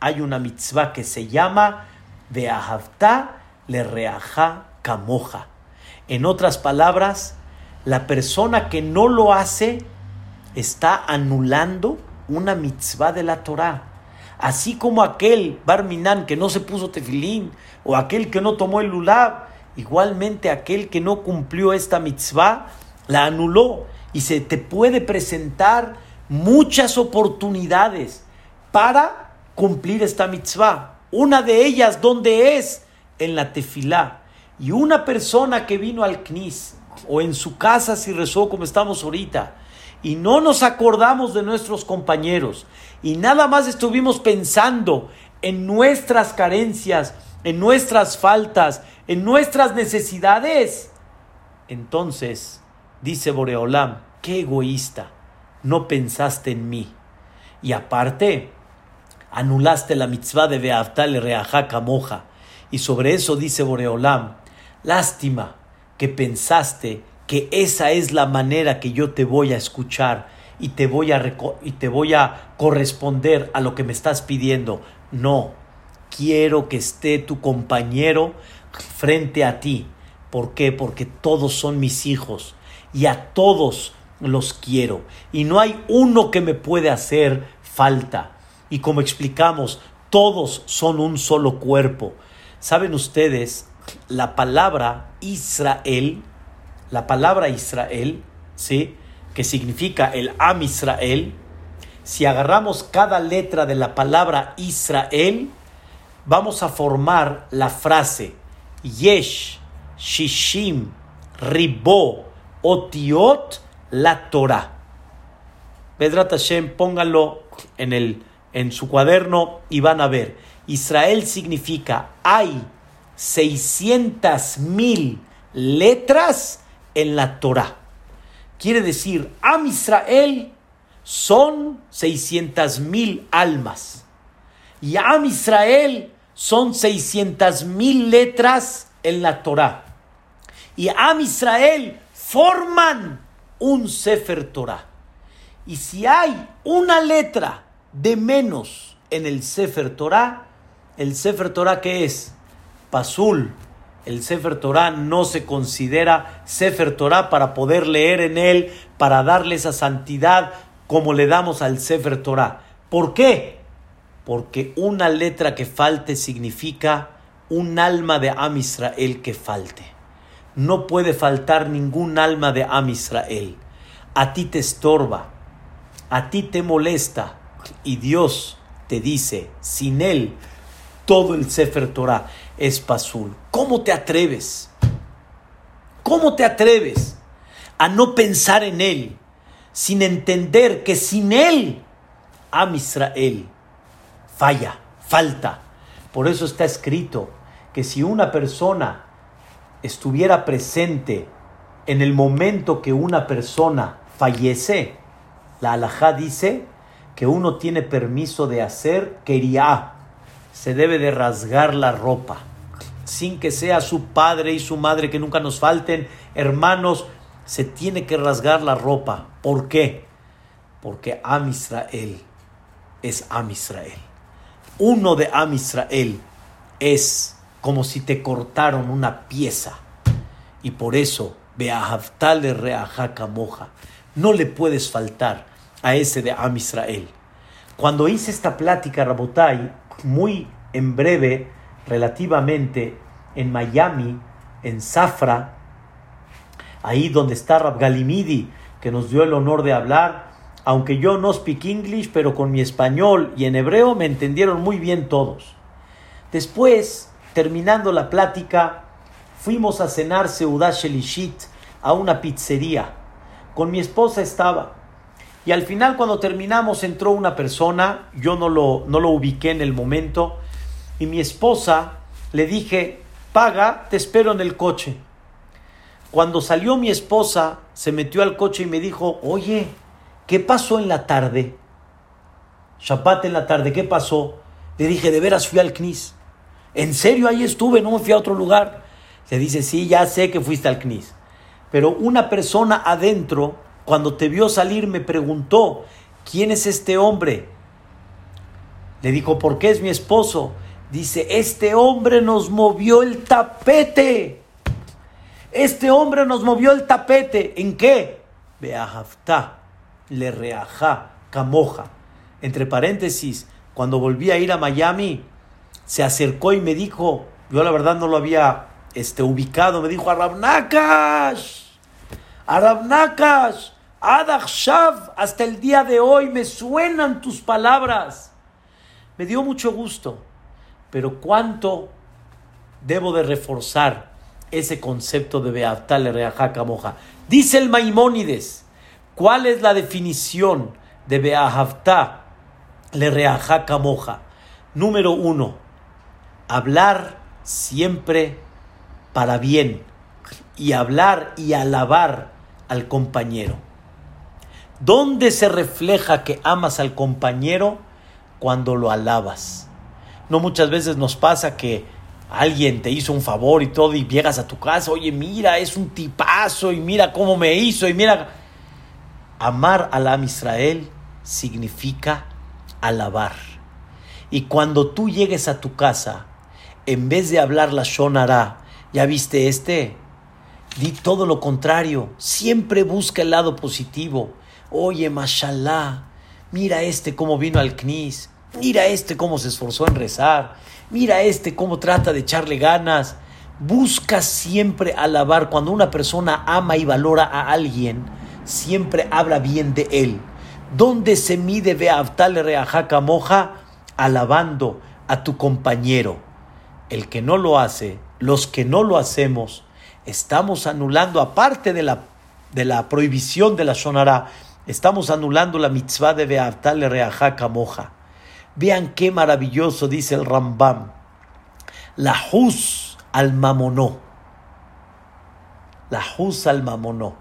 hay una mitzvah que se llama de ahavta le reaja. En otras palabras, la persona que no lo hace está anulando una mitzvah de la Torah. Así como aquel Barminan que no se puso tefilín, o aquel que no tomó el lulav, igualmente aquel que no cumplió esta mitzvah, la anuló. Y se te puede presentar muchas oportunidades para cumplir esta mitzvah. Una de ellas, ¿dónde es? En la tefilá. Y una persona que vino al Knis o en su casa si rezó como estamos ahorita y no nos acordamos de nuestros compañeros y nada más estuvimos pensando en nuestras carencias, en nuestras faltas, en nuestras necesidades, entonces dice Boreolam, qué egoísta, no pensaste en mí. Y aparte, anulaste la mitzvah de Beaftal Reajaca Moja. Y sobre eso dice Boreolam, lástima que pensaste que esa es la manera que yo te voy a escuchar y te voy a, y te voy a corresponder a lo que me estás pidiendo. No, quiero que esté tu compañero frente a ti. ¿Por qué? Porque todos son mis hijos y a todos los quiero y no hay uno que me puede hacer falta. Y como explicamos, todos son un solo cuerpo. ¿Saben ustedes la palabra Israel, la palabra Israel, ¿sí? que significa el Am Israel, si agarramos cada letra de la palabra Israel, vamos a formar la frase Yesh, Shishim, Ribo, Otiot, la Torah. Pedrat Hashem, pónganlo en, el, en su cuaderno y van a ver. Israel significa hay 600 mil letras en la Torah. Quiere decir, Am Israel son 600 mil almas. Y Am Israel son 600 mil letras en la Torah. Y Am Israel forman un Sefer Torah. Y si hay una letra de menos en el Sefer Torah, el Sefer Torah que es Pasul, el Sefer Torah no se considera Sefer Torah para poder leer en él, para darle esa santidad como le damos al Sefer Torah. ¿Por qué? Porque una letra que falte significa un alma de Am Israel que falte. No puede faltar ningún alma de Am Israel. A ti te estorba, a ti te molesta y Dios te dice, sin él todo el Sefer Torah es pasul. ¿Cómo te atreves? ¿Cómo te atreves a no pensar en él sin entender que sin él Am Israel falla, falta? Por eso está escrito que si una persona estuviera presente en el momento que una persona fallece, la alajá dice que uno tiene permiso de hacer quería se debe de rasgar la ropa, sin que sea su padre y su madre que nunca nos falten, hermanos, se tiene que rasgar la ropa. ¿Por qué? Porque Am Israel es Am Israel. Uno de Am Israel es como si te cortaron una pieza. Y por eso, Beahavtale Reajaca Moja, no le puedes faltar a ese de Am Israel. Cuando hice esta plática, Rabotai, muy en breve, relativamente, en Miami, en Zafra, ahí donde está Rab Galimidi, que nos dio el honor de hablar, aunque yo no speak English, pero con mi español y en hebreo me entendieron muy bien todos. Después, terminando la plática, fuimos a cenar Seudash Elishit a una pizzería. Con mi esposa estaba. Y al final cuando terminamos entró una persona, yo no lo, no lo ubiqué en el momento, y mi esposa le dije, paga, te espero en el coche. Cuando salió mi esposa, se metió al coche y me dijo, oye, ¿qué pasó en la tarde? Shabbat en la tarde, ¿qué pasó? Le dije, de veras fui al CNIS. ¿En serio ahí estuve? No me fui a otro lugar. Se dice, sí, ya sé que fuiste al CNIS. Pero una persona adentro, cuando te vio salir, me preguntó, ¿quién es este hombre? Le dijo, ¿por qué es mi esposo? Dice, este hombre nos movió el tapete. Este hombre nos movió el tapete. ¿En qué? Beahaftá, le reajá, camoja. Entre paréntesis, cuando volví a ir a Miami, se acercó y me dijo, yo la verdad no lo había este, ubicado, me dijo, Arabnakash, Arabnakash, Adakshav, hasta el día de hoy me suenan tus palabras. Me dio mucho gusto, pero ¿cuánto debo de reforzar ese concepto de Beaftale Reajaca Moja? Dice el Maimónides, ¿cuál es la definición de Beahavta le Reajaca Moja? Número uno, hablar siempre para bien y hablar y alabar al compañero. ¿Dónde se refleja que amas al compañero? Cuando lo alabas. No muchas veces nos pasa que alguien te hizo un favor y todo y llegas a tu casa, oye, mira, es un tipazo y mira cómo me hizo y mira... Amar al Am Israel significa alabar. Y cuando tú llegues a tu casa, en vez de hablar la Shonara, ¿ya viste este? Di todo lo contrario. Siempre busca el lado positivo. Oye, mashallah, mira este cómo vino al Knis. Mira este cómo se esforzó en rezar. Mira este cómo trata de echarle ganas. Busca siempre alabar. Cuando una persona ama y valora a alguien, siempre habla bien de él. ¿Dónde se mide Beavtale Reajaca Moja? Alabando a tu compañero. El que no lo hace, los que no lo hacemos, estamos anulando, aparte de la, de la prohibición de la Shonara, estamos anulando la mitzvah de Beavtale Reajaca Moja. Vean qué maravilloso dice el Rambam. La juz al mamonó. La juz al mamonó.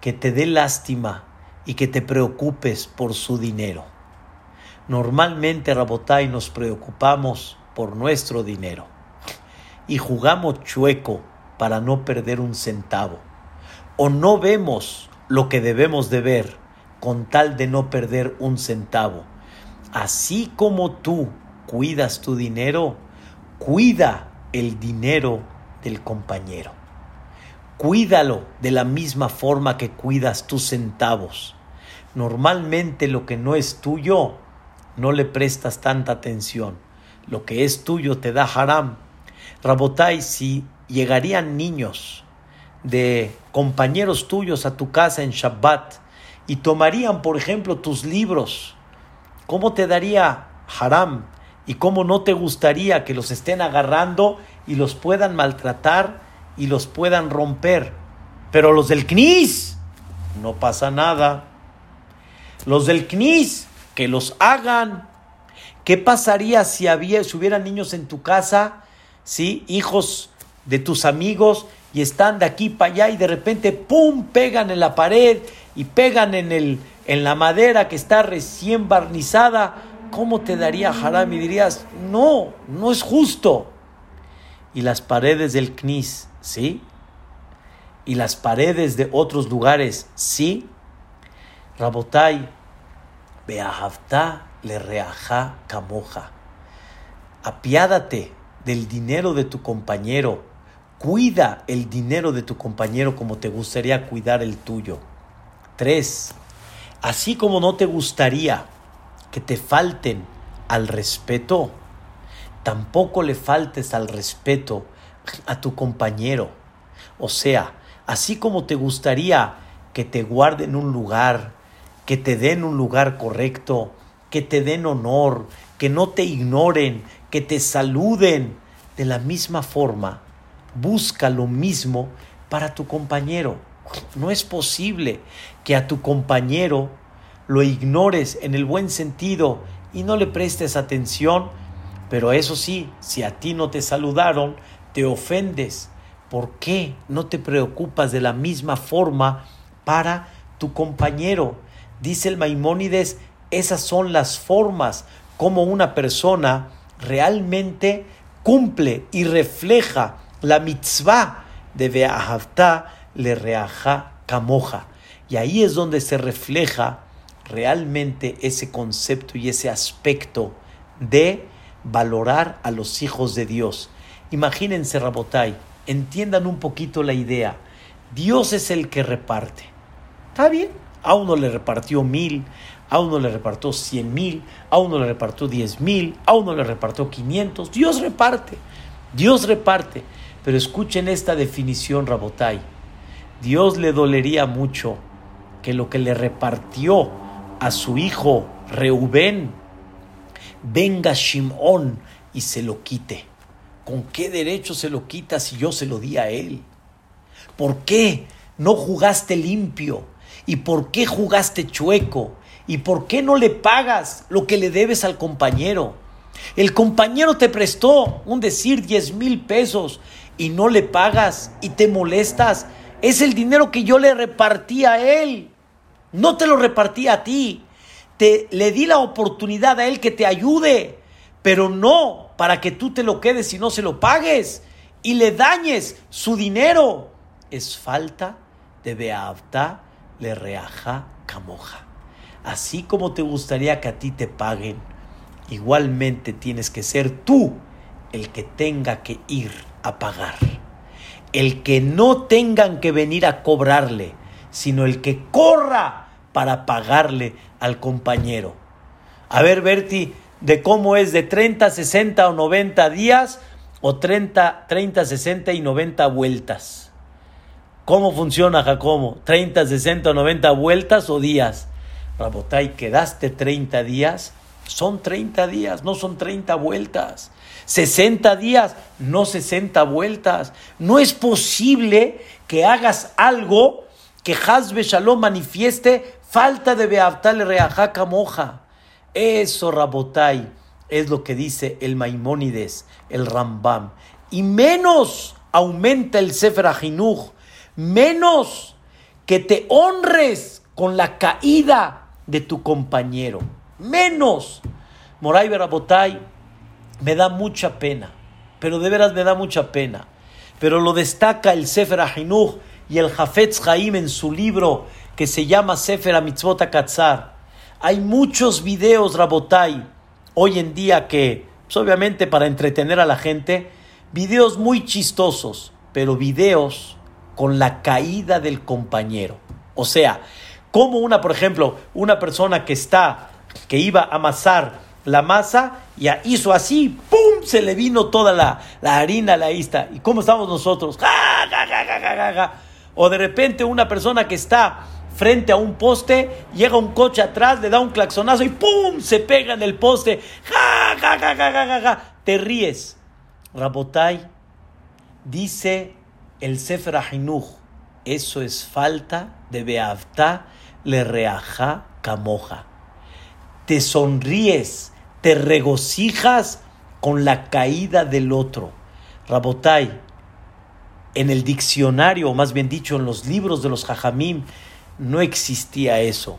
Que te dé lástima y que te preocupes por su dinero. Normalmente, Rabotai, nos preocupamos por nuestro dinero y jugamos chueco para no perder un centavo. O no vemos lo que debemos de ver con tal de no perder un centavo. Así como tú cuidas tu dinero, cuida el dinero del compañero. Cuídalo de la misma forma que cuidas tus centavos. Normalmente lo que no es tuyo, no le prestas tanta atención. Lo que es tuyo te da haram. Rabotai, si llegarían niños de compañeros tuyos a tu casa en Shabbat y tomarían, por ejemplo, tus libros, ¿cómo te daría haram? ¿Y cómo no te gustaría que los estén agarrando y los puedan maltratar y los puedan romper? Pero los del CNIS, no pasa nada. Los del CNIS, que los hagan. ¿Qué pasaría si, había, si hubiera niños en tu casa, ¿sí? hijos de tus amigos, y están de aquí para allá y de repente, ¡pum!, pegan en la pared y pegan en, el, en la madera que está recién barnizada? ¿Cómo te daría haram? Y dirías, no, no es justo. Y las paredes del CNIS, ¿sí? Y las paredes de otros lugares, ¿sí? Rabotai, Beahavta le reaja camoja. Apiádate del dinero de tu compañero. Cuida el dinero de tu compañero como te gustaría cuidar el tuyo. Tres, así como no te gustaría que te falten al respeto, tampoco le faltes al respeto a tu compañero. O sea, así como te gustaría que te guarden un lugar, que te den un lugar correcto, que te den honor, que no te ignoren, que te saluden. De la misma forma, busca lo mismo para tu compañero. No es posible que a tu compañero lo ignores en el buen sentido y no le prestes atención, pero eso sí, si a ti no te saludaron, te ofendes. ¿por qué no te preocupas de la misma forma para tu compañero? Dice el Maimónides, esas son las formas como una persona realmente cumple y refleja la mitzvah de Beahavta le reaja camoja. Y ahí es donde se refleja realmente ese concepto y ese aspecto de valorar a los hijos de Dios. Imagínense, Rabotai, entiendan un poquito la idea. Dios es el que reparte. ¿Está bien? A uno le repartió mil, a uno le repartió cien mil, a uno le repartió diez mil, a uno le repartió quinientos. Dios reparte, Dios reparte. Pero escuchen esta definición, Rabotai. Dios le dolería mucho que lo que le repartió a su hijo Reubén venga Shimón y se lo quite. ¿Con qué derecho se lo quita si yo se lo di a él? ¿Por qué no jugaste limpio? ¿Y por qué jugaste chueco? ¿Y por qué no le pagas lo que le debes al compañero? El compañero te prestó un decir 10 mil pesos y no le pagas y te molestas. Es el dinero que yo le repartí a él. No te lo repartí a ti. Te, le di la oportunidad a él que te ayude, pero no para que tú te lo quedes y no se lo pagues y le dañes su dinero. Es falta de Beavta le reaja camoja. Así como te gustaría que a ti te paguen, igualmente tienes que ser tú el que tenga que ir a pagar. El que no tengan que venir a cobrarle, sino el que corra para pagarle al compañero. A ver, Berti, de cómo es de 30, 60 o 90 días o 30, 30, 60 y 90 vueltas. ¿Cómo funciona, Jacobo? ¿30, 60 o 90 vueltas o días? Rabotay, quedaste 30 días, son 30 días, no son 30 vueltas. 60 días, no 60 vueltas. No es posible que hagas algo que Hazbe Shalom manifieste falta de Beaftal Reajaca Moja. Eso, Rabotai, es lo que dice el Maimónides, el Rambam. Y menos aumenta el Sefer Ajinuj, menos que te honres con la caída de tu compañero. Menos. Moray Rabotai, me da mucha pena, pero de veras me da mucha pena. Pero lo destaca el Sefer Ahinuch y el Jafetz Haim en su libro que se llama Sefer Mitzvot Katzar. Hay muchos videos, Rabotai, hoy en día que, pues, obviamente para entretener a la gente, videos muy chistosos, pero videos con la caída del compañero. O sea, como una, por ejemplo, una persona que está, que iba a amasar la masa y hizo así, ¡pum! Se le vino toda la, harina a la ista. ¿Y cómo estamos nosotros? ¡Ja, ja, ja, O de repente una persona que está frente a un poste, llega un coche atrás, le da un claxonazo y ¡pum! Se pega en el poste. ¡Ja, ja, ja, ja, ja, ja! Te ríes. Rabotai dice el Sefer Ahinuch, eso es falta de Beavta le reaja camoja. Te sonríes te regocijas con la caída del otro. Rabotai, en el diccionario, o más bien dicho, en los libros de los Jajamim, no existía eso.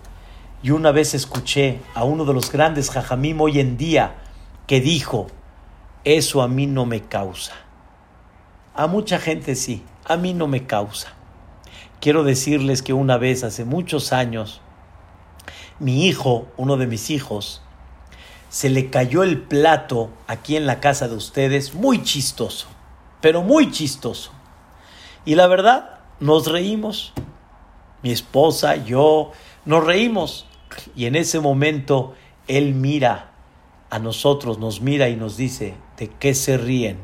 Y una vez escuché a uno de los grandes Jajamim hoy en día que dijo, eso a mí no me causa. A mucha gente sí, a mí no me causa. Quiero decirles que una vez, hace muchos años, mi hijo, uno de mis hijos, se le cayó el plato aquí en la casa de ustedes, muy chistoso, pero muy chistoso. Y la verdad, nos reímos. Mi esposa, yo, nos reímos. Y en ese momento, él mira a nosotros, nos mira y nos dice, ¿de qué se ríen?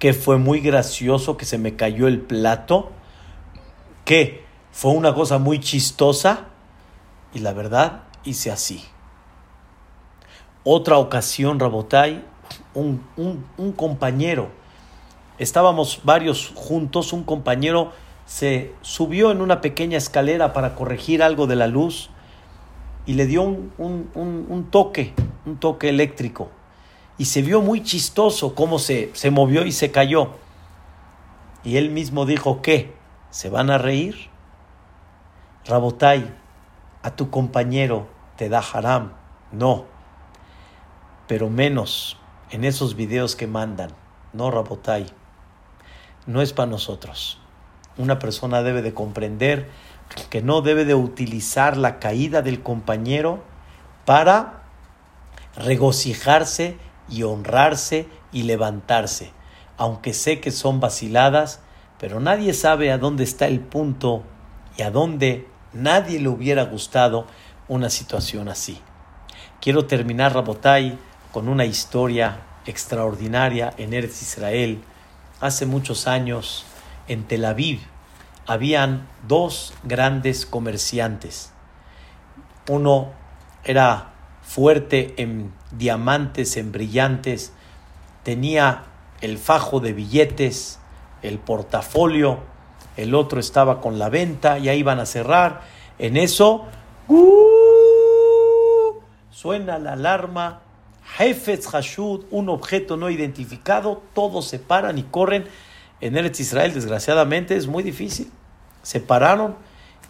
¿Que fue muy gracioso que se me cayó el plato? ¿Que fue una cosa muy chistosa? Y la verdad, hice así. Otra ocasión, Rabotai, un, un, compañero, estábamos varios juntos, un compañero se subió en una pequeña escalera para corregir algo de la luz y le dio un, un, toque, un toque eléctrico. Y se vio muy chistoso cómo se, se movió y se cayó. Y él mismo dijo, ¿qué? ¿Se van a reír? Rabotai, a tu compañero te da haram. No, pero menos en esos videos que mandan. No, Rabotai, no es para nosotros. Una persona debe de comprender que no debe de utilizar la caída del compañero para regocijarse y honrarse y levantarse, aunque sé que son vaciladas, pero nadie sabe a dónde está el punto y a dónde nadie le hubiera gustado una situación así. Quiero terminar, Rabotai, con una historia extraordinaria en Eretz Israel. Hace muchos años, en Tel Aviv, habían dos grandes comerciantes. Uno era fuerte en diamantes, en brillantes, tenía el fajo de billetes, el portafolio, el otro estaba con la venta, ya iban a cerrar. En eso, ¡uh! suena la alarma, Jefetz Hashud, un objeto no identificado, todos se paran y corren. En Eretz Israel, desgraciadamente, es muy difícil. Se pararon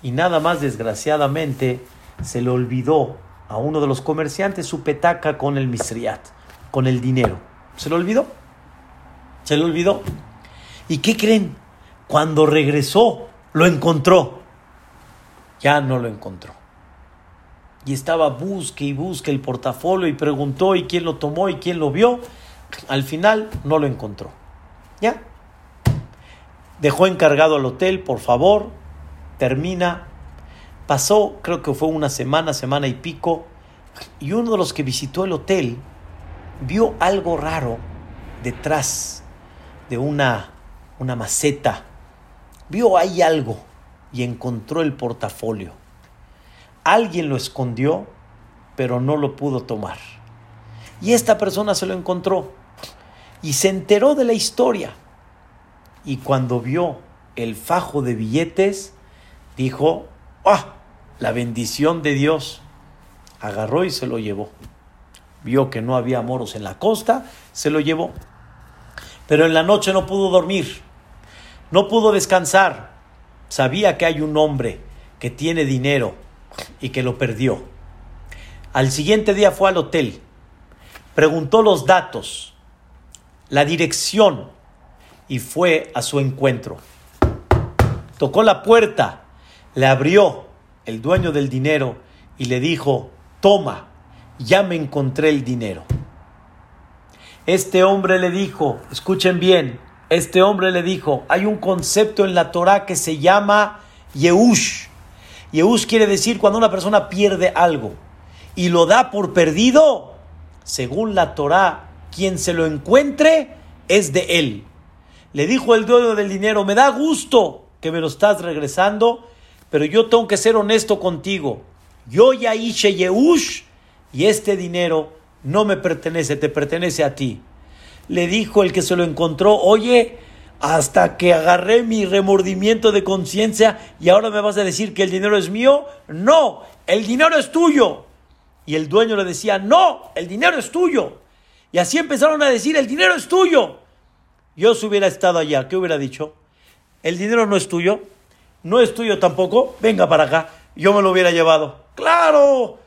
y nada más, desgraciadamente, se le olvidó a uno de los comerciantes su petaca con el misriat, con el dinero. Se lo olvidó. Se le olvidó. ¿Y qué creen? Cuando regresó, lo encontró. Ya no lo encontró. Y estaba busque y busque el portafolio y preguntó y quién lo tomó y quién lo vio. Al final no lo encontró. ¿Ya? Dejó encargado al hotel, por favor. Termina Pasó, creo que fue una semana, semana y pico, y uno de los que visitó el hotel vio algo raro detrás de una, una maceta. Vio ahí algo y encontró el portafolio. Alguien lo escondió, pero no lo pudo tomar. Y esta persona se lo encontró y se enteró de la historia. Y cuando vio el fajo de billetes, dijo, ¡ah! la bendición de Dios, agarró y se lo llevó. Vio que no había moros en la costa, se lo llevó. Pero en la noche no pudo dormir, no pudo descansar. Sabía que hay un hombre que tiene dinero y que lo perdió. Al siguiente día fue al hotel, preguntó los datos, la dirección y fue a su encuentro. Tocó la puerta, le abrió el dueño del dinero y le dijo, toma, ya me encontré el dinero. Este hombre le dijo, escuchen bien, este hombre le dijo, hay un concepto en la Torah que se llama Yehush. Yehush quiere decir cuando una persona pierde algo y lo da por perdido, según la Torah, quien se lo encuentre es de él. Le dijo el dueño del dinero, me da gusto que me lo estás regresando, pero yo tengo que ser honesto contigo. Yo ya hice Yehush y este dinero no me pertenece, te pertenece a ti. Le dijo el que se lo encontró, oye, hasta que agarré mi remordimiento de conciencia y ahora me vas a decir que el dinero es mío. No, el dinero es tuyo. Y el dueño le decía, no, el dinero es tuyo. Y así empezaron a decir, el dinero es tuyo. Yo si hubiera estado allá, ¿qué hubiera dicho? El dinero no es tuyo, no es tuyo tampoco, venga para acá, yo me lo hubiera llevado. ¡Claro!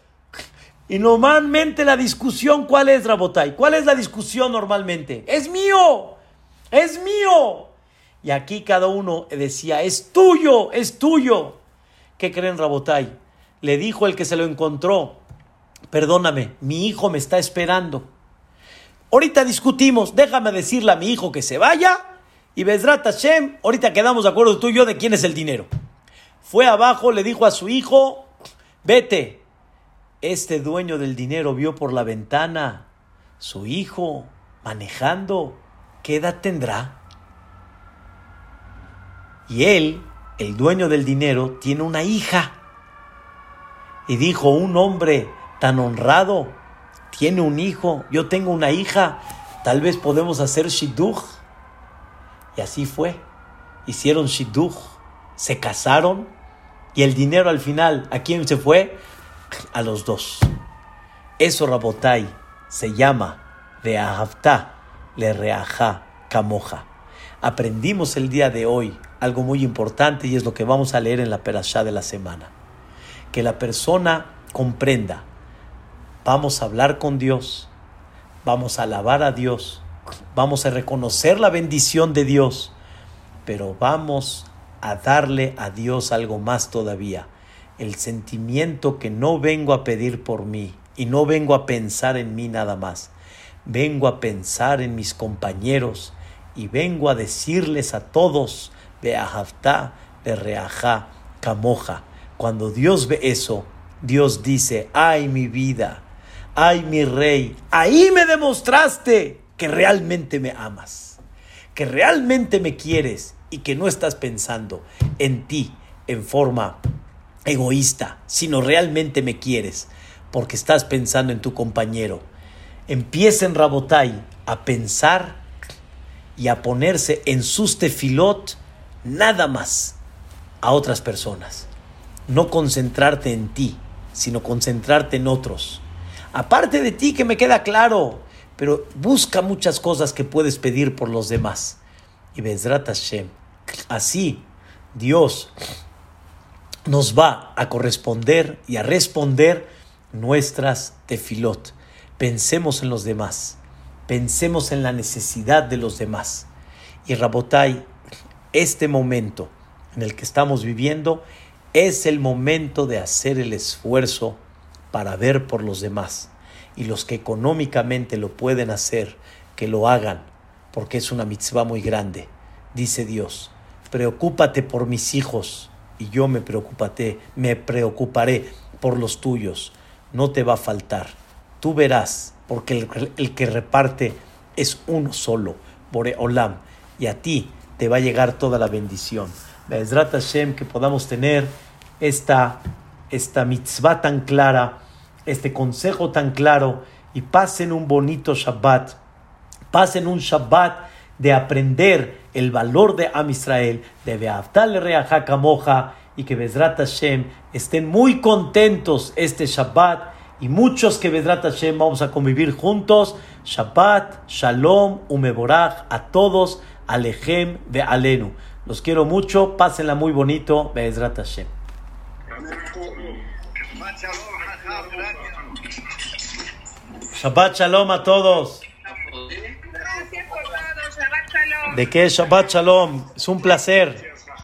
Y normalmente la discusión, ¿cuál es, Rabotai? ¿Cuál es la discusión normalmente? ¡Es mío! ¡Es mío! Y aquí cada uno decía, es tuyo, es tuyo. ¿Qué creen, Rabotai? Le dijo el que se lo encontró, perdóname, mi hijo me está esperando. Ahorita discutimos, déjame decirle a mi hijo que se vaya y Bezrat Hashem, ahorita quedamos de acuerdo tú y yo de quién es el dinero. Fue abajo, le dijo a su hijo, vete. Este dueño del dinero vio por la ventana su hijo manejando. ¿Qué edad tendrá? Y él, el dueño del dinero, tiene una hija. Y dijo, un hombre tan honrado tiene un hijo, yo tengo una hija, tal vez podemos hacer shidduch. Y así fue. Hicieron shidduch, se casaron y el dinero al final, ¿a quién se fue? A los dos. Eso, Rabotai, se llama de Ahavta le reaja camoja. aprendimos el día de hoy algo muy importante y es lo que vamos a leer en la perashá de la semana. Que la persona comprenda, vamos a hablar con Dios, vamos a alabar a Dios, vamos a reconocer la bendición de Dios, pero vamos a darle a Dios algo más todavía, el sentimiento que no vengo a pedir por mí y no vengo a pensar en mí nada más, vengo a pensar en mis compañeros y vengo a decirles a todos, Beahavta, Bereajá, Camoja. Cuando Dios ve eso, Dios dice, ay mi vida, ay mi rey, ahí me demostraste que realmente me amas, que realmente me quieres y que no estás pensando en ti en forma egoísta, sino realmente me quieres, porque estás pensando en tu compañero. Empiecen Rabotai a pensar y a ponerse en sus tefilot nada más a otras personas. No concentrarte en ti, sino concentrarte en otros. Aparte de ti, que me queda claro, pero busca muchas cosas que puedes pedir por los demás. Y Bezrat Hashem, así Dios nos va a corresponder y a responder nuestras tefilot. Pensemos en los demás, pensemos en la necesidad de los demás. Y Rabotai, este momento en el que estamos viviendo es el momento de hacer el esfuerzo para ver por los demás. Y los que económicamente lo pueden hacer, que lo hagan, porque es una mitzvah muy grande. Dice Dios, preocúpate por mis hijos y yo me preocuparé, me preocuparé por los tuyos. No te va a faltar. Tú verás, porque el, que reparte es uno solo, Boreolam, y a ti te va a llegar toda la bendición. Be'ezrat Hashem, que podamos tener esta, esta mitzvah tan clara, este consejo tan claro, y pasen un bonito Shabbat, pasen un Shabbat de aprender el valor de Am Israel, de Be'avtal Kamoja, y que Bezrat Hashem estén muy contentos este Shabbat, y muchos que Bezrat Hashem vamos a convivir juntos. Shabbat, Shalom, Umeborach, a todos, Alejem de Alenu. Los quiero mucho, pásenla muy bonito, Bezrat Hashem. Shabbat Shalom a todos. ¿De qué Shabbat Shalom? Es un placer.